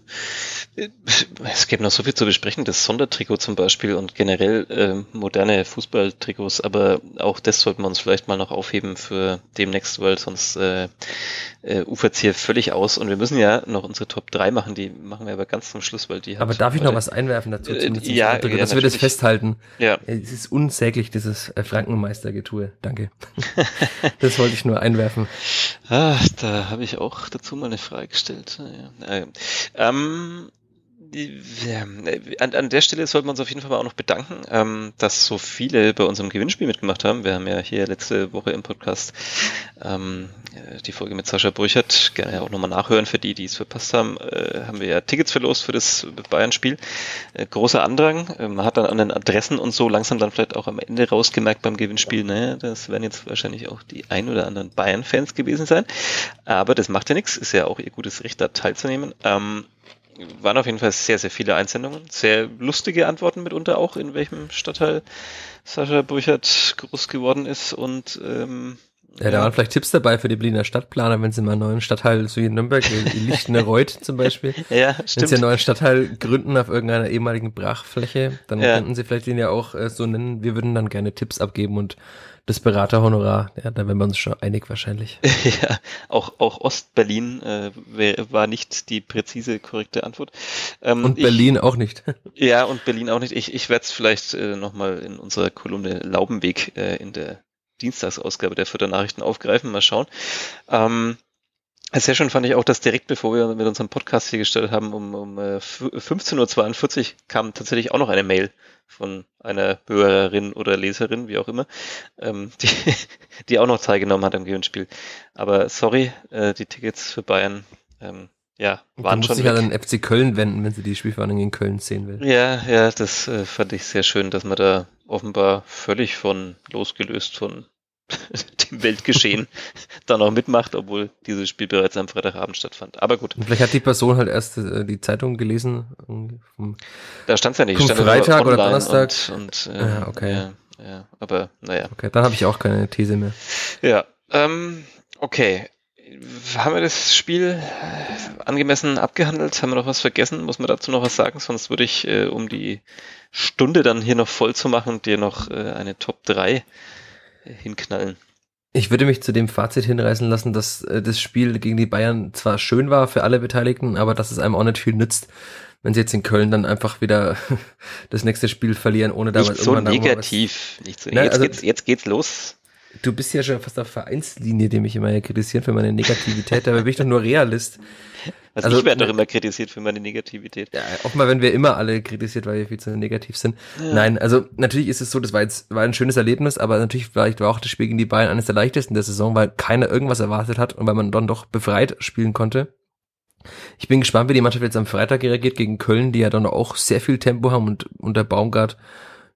Es gibt noch so viel zu besprechen, das Sondertrikot zum Beispiel und generell äh, moderne Fußballtrikots, aber auch das sollten wir uns vielleicht mal noch aufheben für demnächst, weil sonst äh, äh, ufert hier völlig aus und wir müssen ja noch unsere Top 3 machen, die machen wir aber ganz zum Schluss, weil die Aber darf ich noch was einwerfen dazu? Äh, ja, ja, dass wir das festhalten. Ja. Es ist unsäglich, dieses äh, Frankenmeistergetue. Danke. das wollte ich nur einwerfen. Ah, da habe ich auch dazu mal eine Frage gestellt. Ja. Äh, ähm, an, an der Stelle sollte man uns auf jeden Fall mal auch noch bedanken, ähm, dass so viele bei unserem Gewinnspiel mitgemacht haben. Wir haben ja hier letzte Woche im Podcast ähm, die Folge mit Sascha Burchert, gerne auch nochmal nachhören für die, die es verpasst haben, äh, haben wir ja Tickets verlost für das Bayern-Spiel. Äh, großer Andrang. Äh, man hat dann an den Adressen und so langsam dann vielleicht auch am Ende rausgemerkt beim Gewinnspiel, naja, das werden jetzt wahrscheinlich auch die ein oder anderen Bayern-Fans gewesen sein. Aber das macht ja nichts, ist ja auch ihr gutes Recht, da teilzunehmen. Ähm, waren auf jeden Fall sehr, sehr viele Einsendungen. Sehr lustige Antworten mitunter auch, in welchem Stadtteil Sascha Burchert groß geworden ist und ähm, ja, da waren vielleicht Tipps dabei für die Berliner Stadtplaner, wenn sie mal einen neuen Stadtteil, so wie in Nürnberg, wie Lichtenreuth zum Beispiel. ja, stimmt. Wenn sie einen neuen Stadtteil gründen auf irgendeiner ehemaligen Brachfläche, dann ja. könnten sie vielleicht den ja auch äh, so nennen. Wir würden dann gerne Tipps abgeben und das Beraterhonorar, ja, da wären wir uns schon einig wahrscheinlich. ja, auch, auch Ostberlin äh, war nicht die präzise, korrekte Antwort. Ähm, und Berlin ich, auch nicht. ja, und Berlin auch nicht. Ich, ich werde es vielleicht äh, nochmal in unserer Kolumne Laubenweg äh, in der Dienstagsausgabe der Vierter Nachrichten aufgreifen. Mal schauen. Ähm, sehr schön fand ich auch, dass direkt bevor wir mit unserem Podcast hier gestellt haben, um, um 15.42 äh, Uhr kam tatsächlich auch noch eine Mail von einer Hörerin oder Leserin, wie auch immer, ähm, die, die auch noch teilgenommen hat am Gewinnspiel. Aber sorry, äh, die Tickets für Bayern, ähm, ja, waren muss schon. sich ja dann FC Köln wenden, wenn sie die Spielverhandlungen in Köln sehen will. Ja, ja, das äh, fand ich sehr schön, dass man da offenbar völlig von losgelöst von dem Weltgeschehen dann auch mitmacht, obwohl dieses Spiel bereits am Freitagabend stattfand. Aber gut. Und vielleicht hat die Person halt erst äh, die Zeitung gelesen. Da stand es ja nicht. Vom Freitag oder Donnerstag. Und, und, äh, ja, okay. Ja, ja, aber naja. Okay, dann habe ich auch keine These mehr. Ja, ähm, okay. Haben wir das Spiel angemessen abgehandelt? Haben wir noch was vergessen? Muss man dazu noch was sagen? Sonst würde ich, äh, um die Stunde dann hier noch voll zu machen, dir noch äh, eine Top 3 hinknallen. Ich würde mich zu dem Fazit hinreißen lassen, dass äh, das Spiel gegen die Bayern zwar schön war für alle Beteiligten, aber dass es einem auch nicht viel nützt, wenn sie jetzt in Köln dann einfach wieder das nächste Spiel verlieren, ohne damals nicht so negativ, nicht so Nein, jetzt, also, geht's, jetzt geht's los. Du bist ja schon fast auf Vereinslinie, die mich immer kritisieren für meine Negativität, aber bin ich doch nur Realist. Also, also ich werde doch immer kritisiert für meine Negativität. Ja, auch mal, wenn wir immer alle kritisiert, weil wir viel zu negativ sind. Ja. Nein, also natürlich ist es so, das war jetzt war ein schönes Erlebnis, aber natürlich vielleicht war auch das Spiel gegen die Bayern eines der leichtesten der Saison, weil keiner irgendwas erwartet hat und weil man dann doch befreit spielen konnte. Ich bin gespannt, wie die Mannschaft jetzt am Freitag reagiert gegen Köln, die ja dann auch sehr viel Tempo haben und unter Baumgart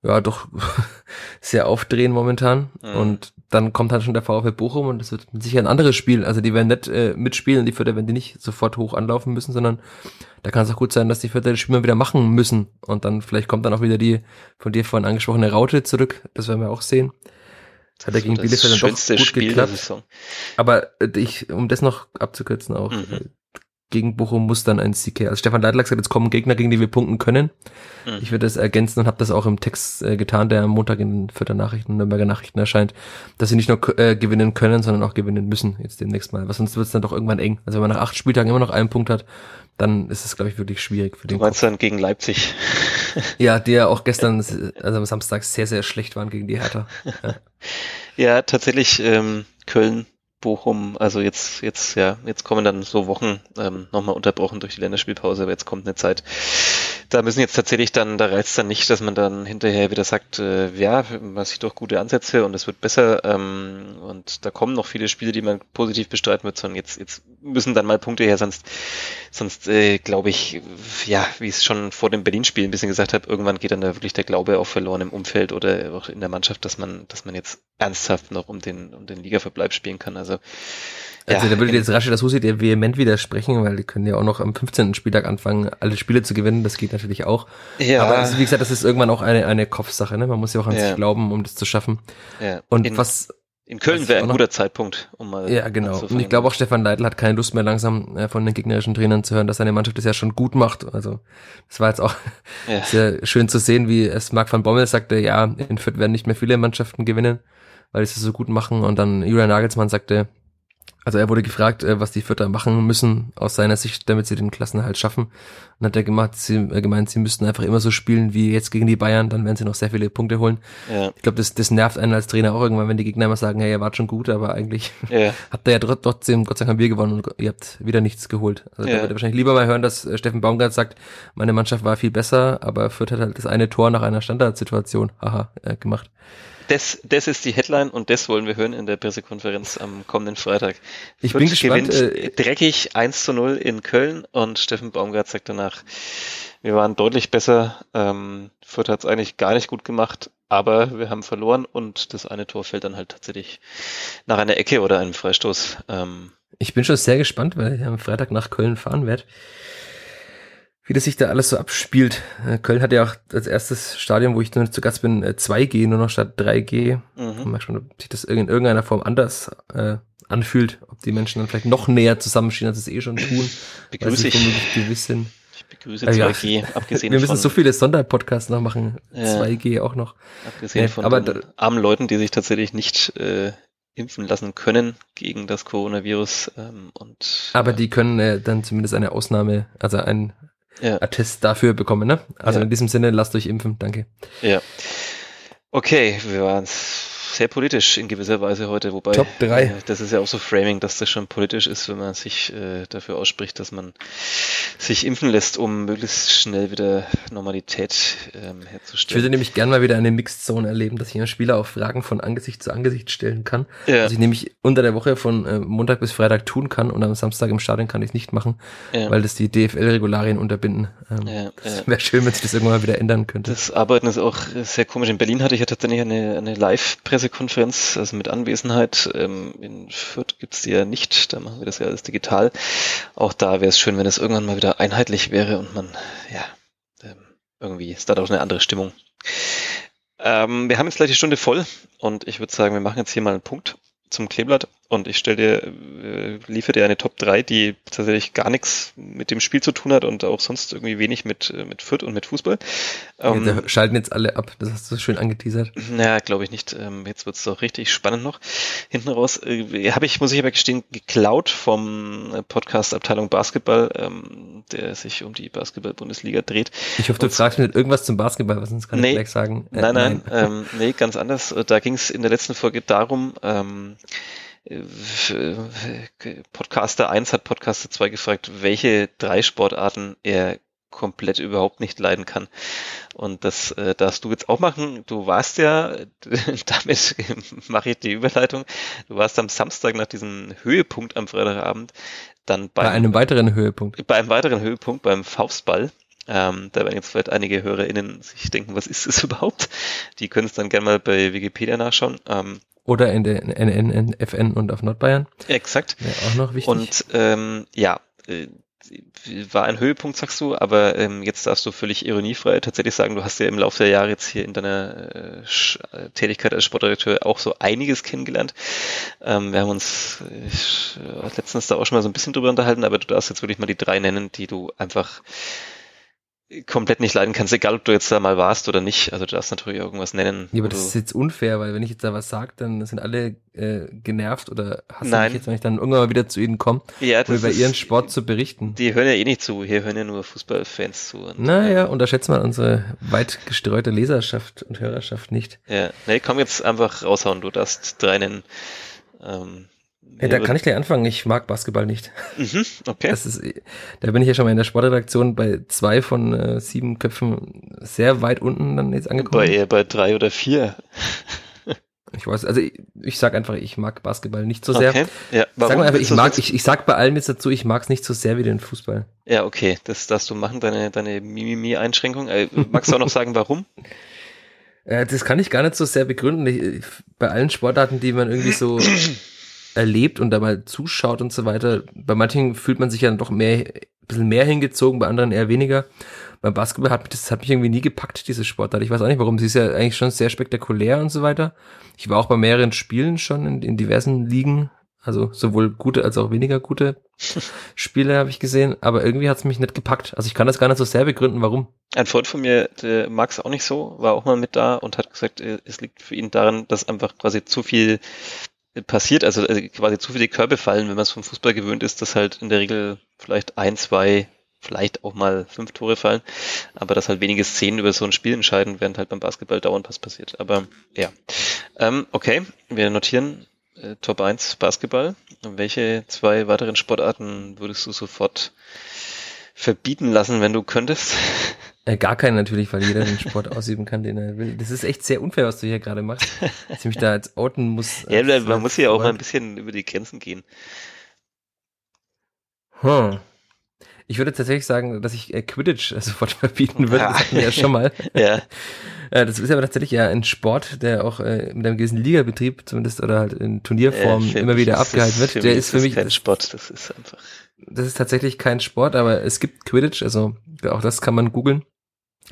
ja doch sehr aufdrehen momentan. Mhm. Und dann kommt halt schon der VfL Bochum und das wird sicher ein anderes Spiel. Also die werden nicht äh, mitspielen, die Vierter werden die nicht sofort hoch anlaufen müssen, sondern da kann es auch gut sein, dass die Vierter das Spiel mal wieder machen müssen. Und dann vielleicht kommt dann auch wieder die von dir vorhin angesprochene Raute zurück. Das werden wir auch sehen. Das hat er gegen Bielefeld dann doch gut Spiel geklappt. Aber äh, ich, um das noch abzukürzen auch, mhm gegen Bochum muss dann ein Sieg her. Also Stefan Leitlack sagt, jetzt kommen Gegner, gegen die wir punkten können. Mhm. Ich würde das ergänzen und habe das auch im Text äh, getan, der am Montag in Vierter Nachrichten, Nürnberger Nachrichten erscheint, dass sie nicht nur äh, gewinnen können, sondern auch gewinnen müssen jetzt demnächst mal. Was sonst wird es dann doch irgendwann eng. Also wenn man nach acht Spieltagen immer noch einen Punkt hat, dann ist es, glaube ich, wirklich schwierig für den. Du meinst Kopf. dann gegen Leipzig? ja, die ja auch gestern, also am Samstag sehr, sehr schlecht waren gegen die Hertha. Ja, ja tatsächlich ähm, Köln Bochum, also jetzt, jetzt, ja, jetzt kommen dann so Wochen ähm, nochmal unterbrochen durch die Länderspielpause, aber jetzt kommt eine Zeit, da müssen jetzt tatsächlich dann, da reizt dann nicht, dass man dann hinterher wieder sagt, äh, ja, man sieht doch gute Ansätze und es wird besser ähm, und da kommen noch viele Spiele, die man positiv bestreiten wird, sondern jetzt, jetzt müssen dann mal Punkte her, sonst, sonst äh, glaube ich, ja, wie ich es schon vor dem Berlin-Spiel ein bisschen gesagt habe, irgendwann geht dann da wirklich der Glaube auch verloren im Umfeld oder auch in der Mannschaft, dass man, dass man jetzt ernsthaft noch um den, um den Ligaverbleib spielen kann. Also also ja, da würde jetzt Rashid Asusi dir vehement widersprechen, weil die können ja auch noch am 15. Spieltag anfangen, alle Spiele zu gewinnen. Das geht natürlich auch. Ja. Aber also, wie gesagt, das ist irgendwann auch eine, eine Kopfsache. Ne? Man muss ja auch an ja. sich glauben, um das zu schaffen. Ja. Und in, was in Köln wäre ein guter Zeitpunkt, um mal. Ja, genau. Anzufangen. Und ich glaube auch Stefan Leitl hat keine Lust mehr langsam äh, von den gegnerischen Trainern zu hören, dass seine Mannschaft das ja schon gut macht. Also das war jetzt auch ja. sehr schön zu sehen, wie es Marc van Bommel sagte, ja, in Fürth werden nicht mehr viele Mannschaften gewinnen, weil sie es so gut machen. Und dann Julian Nagelsmann sagte, also er wurde gefragt, äh, was die Vierter machen müssen aus seiner Sicht, damit sie den Klassenhalt schaffen. Und hat er gemacht, sie, äh, gemeint, sie müssten einfach immer so spielen wie jetzt gegen die Bayern, dann werden sie noch sehr viele Punkte holen. Ja. Ich glaube, das, das nervt einen als Trainer auch irgendwann, wenn die Gegner immer sagen, hey, ihr wart schon gut, aber eigentlich ja. habt ihr ja trotzdem, Gott sei Dank haben wir gewonnen und ihr habt wieder nichts geholt. Also ja. da wird er wahrscheinlich lieber mal hören, dass äh, Steffen Baumgart sagt, meine Mannschaft war viel besser, aber Fürth hat halt das eine Tor nach einer Standardsituation, haha, äh, gemacht das, das ist die Headline und das wollen wir hören in der Pressekonferenz am kommenden Freitag. Ich Fürth bin gespannt. Gewinnt äh, dreckig 1 zu 0 in Köln und Steffen Baumgart sagt danach, wir waren deutlich besser. Ähm, Fürth hat es eigentlich gar nicht gut gemacht, aber wir haben verloren und das eine Tor fällt dann halt tatsächlich nach einer Ecke oder einem Freistoß. Ähm, ich bin schon sehr gespannt, weil ich am Freitag nach Köln fahren werde wie das sich da alles so abspielt. Äh, Köln hat ja auch als erstes Stadion, wo ich nur zu Gast bin, 2G äh, nur noch statt 3G. Mhm. Mal schauen, ob sich das in irgendeiner Form anders äh, anfühlt, ob die Menschen dann vielleicht noch näher zusammenstehen, als sie es eh schon tun. Begrüße ich. Gewiss sind. Ich begrüße 2G, ja, abgesehen Wir müssen so viele Sonderpodcasts noch machen. Ja, 2G auch noch. Abgesehen ja, von aber den armen Leuten, die sich tatsächlich nicht äh, impfen lassen können gegen das Coronavirus. Ähm, und, aber die können äh, dann zumindest eine Ausnahme, also ein ja. Attest dafür bekommen, ne? Also ja. in diesem Sinne, lasst euch impfen, danke. Ja. Okay, wir waren sehr politisch in gewisser Weise heute, wobei Top 3. Äh, das ist ja auch so Framing, dass das schon politisch ist, wenn man sich äh, dafür ausspricht, dass man sich impfen lässt, um möglichst schnell wieder Normalität ähm, herzustellen. Ich würde nämlich gerne mal wieder eine Mixed Zone erleben, dass ich einem Spieler auch Fragen von Angesicht zu Angesicht stellen kann. Ja. Was ich nämlich unter der Woche von äh, Montag bis Freitag tun kann und am Samstag im Stadion kann ich es nicht machen, ja. weil das die DFL-Regularien unterbinden. Ähm, ja, ja. Wäre schön, wenn sich das irgendwann mal wieder ändern könnte. Das Arbeiten ist auch sehr komisch. In Berlin hatte ich ja tatsächlich eine, eine Live-Presse Pressekonferenz, also mit Anwesenheit. Ähm, in Fürth gibt's die ja nicht, da machen wir das ja alles digital. Auch da wäre es schön, wenn es irgendwann mal wieder einheitlich wäre und man, ja, ähm, irgendwie ist da doch eine andere Stimmung. Ähm, wir haben jetzt gleich die Stunde voll und ich würde sagen, wir machen jetzt hier mal einen Punkt zum Kleeblatt und ich stelle dir, äh, liefere dir eine Top 3, die tatsächlich gar nichts mit dem Spiel zu tun hat und auch sonst irgendwie wenig mit, äh, mit Fürth und mit Fußball. Ähm, ja, da schalten jetzt alle ab, das hast du schön angeteasert. Naja, glaube ich nicht. Ähm, jetzt wird's doch richtig spannend noch. Hinten raus äh, habe ich, muss ich aber gestehen, geklaut vom äh, Podcast Abteilung Basketball, ähm, der sich um die Basketball-Bundesliga dreht. Ich hoffe, du und, fragst mir irgendwas zum Basketball, was uns kann nee, ich gleich sagen. Äh, nein, nein, nein. Ähm, nee, ganz anders. Da ging es in der letzten Folge darum, ähm, Podcaster 1 hat Podcaster 2 gefragt, welche drei Sportarten er komplett überhaupt nicht leiden kann. Und das äh, darfst du jetzt auch machen. Du warst ja, damit mache ich die Überleitung, du warst am Samstag nach diesem Höhepunkt am Freitagabend dann beim, bei einem weiteren Höhepunkt. Bei einem weiteren Höhepunkt, beim Faustball. Ähm, da werden jetzt vielleicht einige HörerInnen sich denken, was ist das überhaupt? Die können es dann gerne mal bei Wikipedia nachschauen. Ähm, Oder in der NN, FN und auf Nordbayern. Exakt. Wäre auch noch wichtig. Und ähm, ja, äh, war ein Höhepunkt, sagst du, aber ähm, jetzt darfst du völlig ironiefrei tatsächlich sagen, du hast ja im Laufe der Jahre jetzt hier in deiner äh, äh Tätigkeit als Sportdirektor auch so einiges kennengelernt. Ähm, wir haben uns äh, letztens da auch schon mal so ein bisschen drüber unterhalten, aber du darfst jetzt wirklich mal die drei nennen, die du einfach komplett nicht leiden kannst, egal ob du jetzt da mal warst oder nicht. Also du darfst natürlich irgendwas nennen. Ja, aber das ist jetzt unfair, weil wenn ich jetzt da was sage, dann sind alle äh, genervt oder hassen Nein. mich jetzt, wenn ich dann irgendwann mal wieder zu ihnen komme, ja, um über ihren Sport zu berichten. Die hören ja eh nicht zu, hier hören ja nur Fußballfans zu. Und, naja, äh, unterschätzt mal unsere weit gestreute Leserschaft und Hörerschaft nicht. Ja, nee, komm jetzt einfach raushauen, du darfst drei nennen. Ähm, ja, da kann ich gleich anfangen. Ich mag Basketball nicht. Mhm, okay. Das ist, da bin ich ja schon mal in der Sportredaktion bei zwei von äh, sieben Köpfen sehr weit unten dann jetzt angekommen. Bei eher bei drei oder vier. Ich weiß, also ich, ich sag einfach, ich mag Basketball nicht so sehr. Okay. Ja, warum sag mal einfach, ich mag, ich, ich sag bei allem jetzt dazu, ich mag es nicht so sehr wie den Fußball. Ja, okay, das darfst du machen, deine, deine Mimimi-Einschränkung. Äh, magst du auch noch sagen, warum? Äh, das kann ich gar nicht so sehr begründen. Ich, bei allen Sportarten, die man irgendwie so erlebt und da mal zuschaut und so weiter. Bei manchen fühlt man sich ja dann doch mehr, ein bisschen mehr hingezogen, bei anderen eher weniger. Beim Basketball hat mich, das hat mich irgendwie nie gepackt, diese Sportart. Ich weiß auch nicht warum. Sie ist ja eigentlich schon sehr spektakulär und so weiter. Ich war auch bei mehreren Spielen schon in, in diversen Ligen. Also sowohl gute als auch weniger gute Spiele habe ich gesehen, aber irgendwie hat es mich nicht gepackt. Also ich kann das gar nicht so sehr begründen, warum. Ein Freund von mir, der mag es auch nicht so, war auch mal mit da und hat gesagt, äh, es liegt für ihn daran, dass einfach quasi zu viel passiert, also äh, quasi zu viele Körbe fallen, wenn man es vom Fußball gewöhnt ist, dass halt in der Regel vielleicht ein, zwei, vielleicht auch mal fünf Tore fallen, aber dass halt wenige Szenen über so ein Spiel entscheiden, während halt beim Basketball dauernd was passiert. Aber ja. Ähm, okay, wir notieren äh, Top 1 Basketball. Welche zwei weiteren Sportarten würdest du sofort verbieten lassen, wenn du könntest? Äh, gar keinen natürlich, weil jeder den Sport ausüben kann, den er will. Das ist echt sehr unfair, was du hier gerade machst. Dass ich mich da jetzt outen muss. Ja, man muss ja auch mal ein bisschen über die Grenzen gehen. Hm. Ich würde tatsächlich sagen, dass ich äh, Quidditch sofort verbieten würde. Das hatten wir ja schon mal. ja. Äh, das ist aber tatsächlich ja ein Sport, der auch äh, mit einem gewissen Ligabetrieb zumindest oder halt in Turnierform äh, immer wieder abgehalten wird. der ist für mich kein Sport, das ist einfach. Das ist tatsächlich kein Sport, aber es gibt Quidditch, also auch das kann man googeln.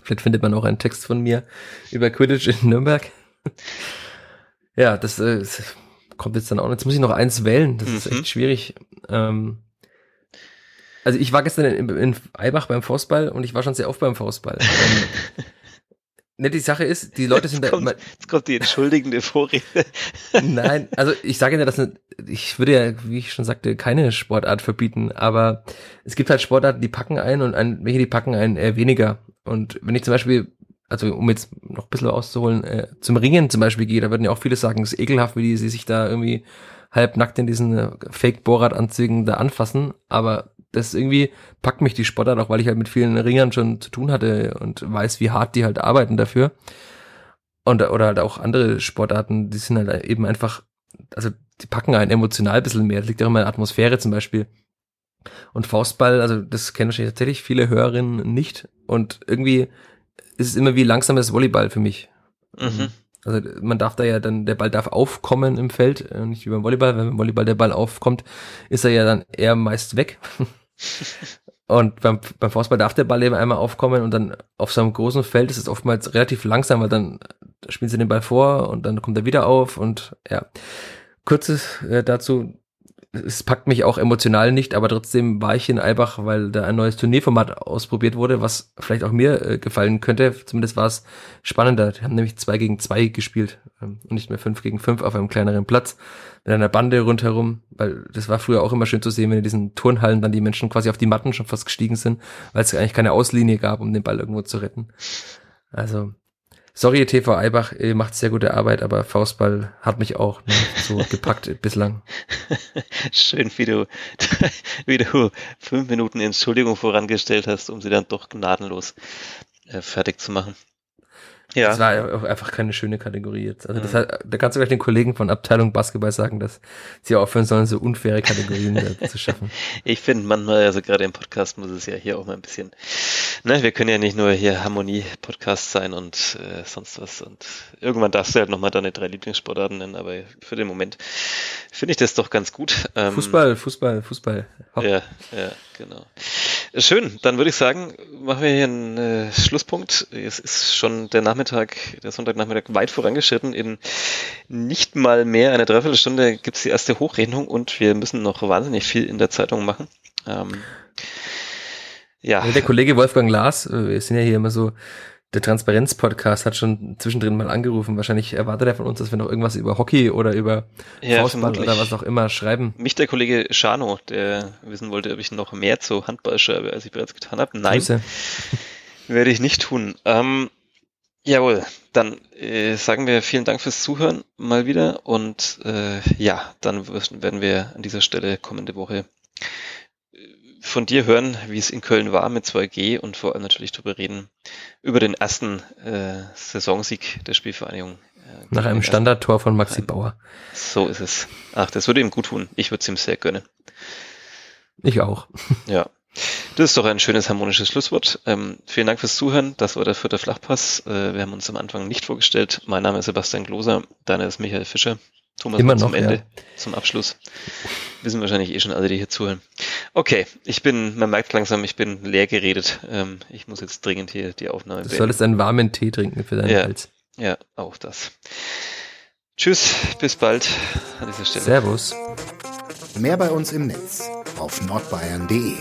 Vielleicht findet man auch einen Text von mir über Quidditch in Nürnberg. ja, das, äh, das kommt jetzt dann auch. Jetzt muss ich noch eins wählen. Das mhm. ist echt mhm. schwierig. Ähm, also ich war gestern in, in Eibach beim Faustball und ich war schon sehr oft beim Faustball. Ne, die Sache ist, die Leute sind jetzt da kommt, Jetzt kommt die entschuldigende Vorrede. Nein, also ich sage ja, dass ich würde ja, wie ich schon sagte, keine Sportart verbieten, aber es gibt halt Sportarten, die packen ein und ein, welche die packen ein eher weniger. Und wenn ich zum Beispiel, also um jetzt noch ein bisschen auszuholen, äh, zum Ringen zum Beispiel gehe, da würden ja auch viele sagen, es ist ekelhaft, wie die, sie sich da irgendwie halb nackt in diesen äh, Fake-Borat-Anzügen da anfassen, aber das irgendwie packt mich die Sportart auch, weil ich halt mit vielen Ringern schon zu tun hatte und weiß, wie hart die halt arbeiten dafür. Und, oder halt auch andere Sportarten, die sind halt eben einfach, also die packen einen emotional ein bisschen mehr. Das liegt auch immer in der Atmosphäre zum Beispiel. Und Faustball, also das kennen wahrscheinlich tatsächlich viele Hörerinnen nicht. Und irgendwie ist es immer wie langsames Volleyball für mich. Mhm. Also man darf da ja dann, der Ball darf aufkommen im Feld, äh, nicht wie beim Volleyball. Wenn beim Volleyball der Ball aufkommt, ist er ja dann eher meist weg. Und beim, beim Faustball darf der Ball eben einmal aufkommen und dann auf so einem großen Feld ist es oftmals relativ langsam, weil dann spielen sie den Ball vor und dann kommt er wieder auf und ja. Kurzes äh, dazu, es packt mich auch emotional nicht, aber trotzdem war ich in Eibach, weil da ein neues Turnierformat ausprobiert wurde, was vielleicht auch mir äh, gefallen könnte. Zumindest war es spannender. Die haben nämlich zwei gegen zwei gespielt ähm, und nicht mehr fünf gegen fünf auf einem kleineren Platz mit einer Bande rundherum, weil das war früher auch immer schön zu sehen, wenn in diesen Turnhallen dann die Menschen quasi auf die Matten schon fast gestiegen sind, weil es eigentlich keine Auslinie gab, um den Ball irgendwo zu retten. Also Sorry, TV Eibach, ihr macht sehr gute Arbeit, aber Faustball hat mich auch nicht so gepackt bislang. Schön, wie du, wie du fünf Minuten Entschuldigung vorangestellt hast, um sie dann doch gnadenlos äh, fertig zu machen. Ja. Das war auch einfach keine schöne Kategorie jetzt. Also das mhm. hat, da kannst du gleich den Kollegen von Abteilung Basketball sagen, dass sie aufhören sollen, so unfaire Kategorien zu schaffen. Ich finde manchmal, also gerade im Podcast muss es ja hier auch mal ein bisschen, ne, wir können ja nicht nur hier Harmonie-Podcast sein und äh, sonst was und irgendwann darfst du halt nochmal deine drei Lieblingssportarten nennen, aber für den Moment finde ich das doch ganz gut. Ähm, Fußball, Fußball, Fußball. Hopp. Ja, ja, genau. Schön, dann würde ich sagen, machen wir hier einen äh, Schlusspunkt. Es ist schon der Nachmittag, der Sonntagnachmittag weit vorangeschritten. In nicht mal mehr einer Dreiviertelstunde gibt es die erste Hochrechnung und wir müssen noch wahnsinnig viel in der Zeitung machen. Ähm, ja. Der Kollege Wolfgang Lars, äh, wir sind ja hier immer so der Transparenz-Podcast hat schon zwischendrin mal angerufen. Wahrscheinlich erwartet er von uns, dass wir noch irgendwas über Hockey oder über ja, Faustball oder was auch immer schreiben. Mich der Kollege Schano, der wissen wollte, ob ich noch mehr zu Handball schreibe, als ich bereits getan habe. Nein, Grüße. werde ich nicht tun. Ähm, jawohl, dann äh, sagen wir vielen Dank fürs Zuhören mal wieder und äh, ja, dann werden wir an dieser Stelle kommende Woche von dir hören, wie es in Köln war mit 2G und vor allem natürlich darüber reden, über den ersten äh, Saisonsieg der Spielvereinigung. Äh, Nach einem Standardtor von Maxi Bauer. So ist es. Ach, das würde ihm gut tun. Ich würde es ihm sehr gönnen. Ich auch. Ja. Das ist doch ein schönes harmonisches Schlusswort. Ähm, vielen Dank fürs Zuhören. Das war der vierte Flachpass. Äh, wir haben uns am Anfang nicht vorgestellt. Mein Name ist Sebastian Gloser. Deiner ist Michael Fischer. Thomas Immer zum noch, Ende, ja. zum Abschluss. Wissen wahrscheinlich eh schon alle, die hier zuhören. Okay, ich bin, man merkt langsam, ich bin leer geredet. Ähm, ich muss jetzt dringend hier die Aufnahme Du beenden. solltest einen warmen Tee trinken für deinen ja, Hals. Ja, auch das. Tschüss, bis bald an dieser Stelle. Servus. Mehr bei uns im Netz auf nordbayern.de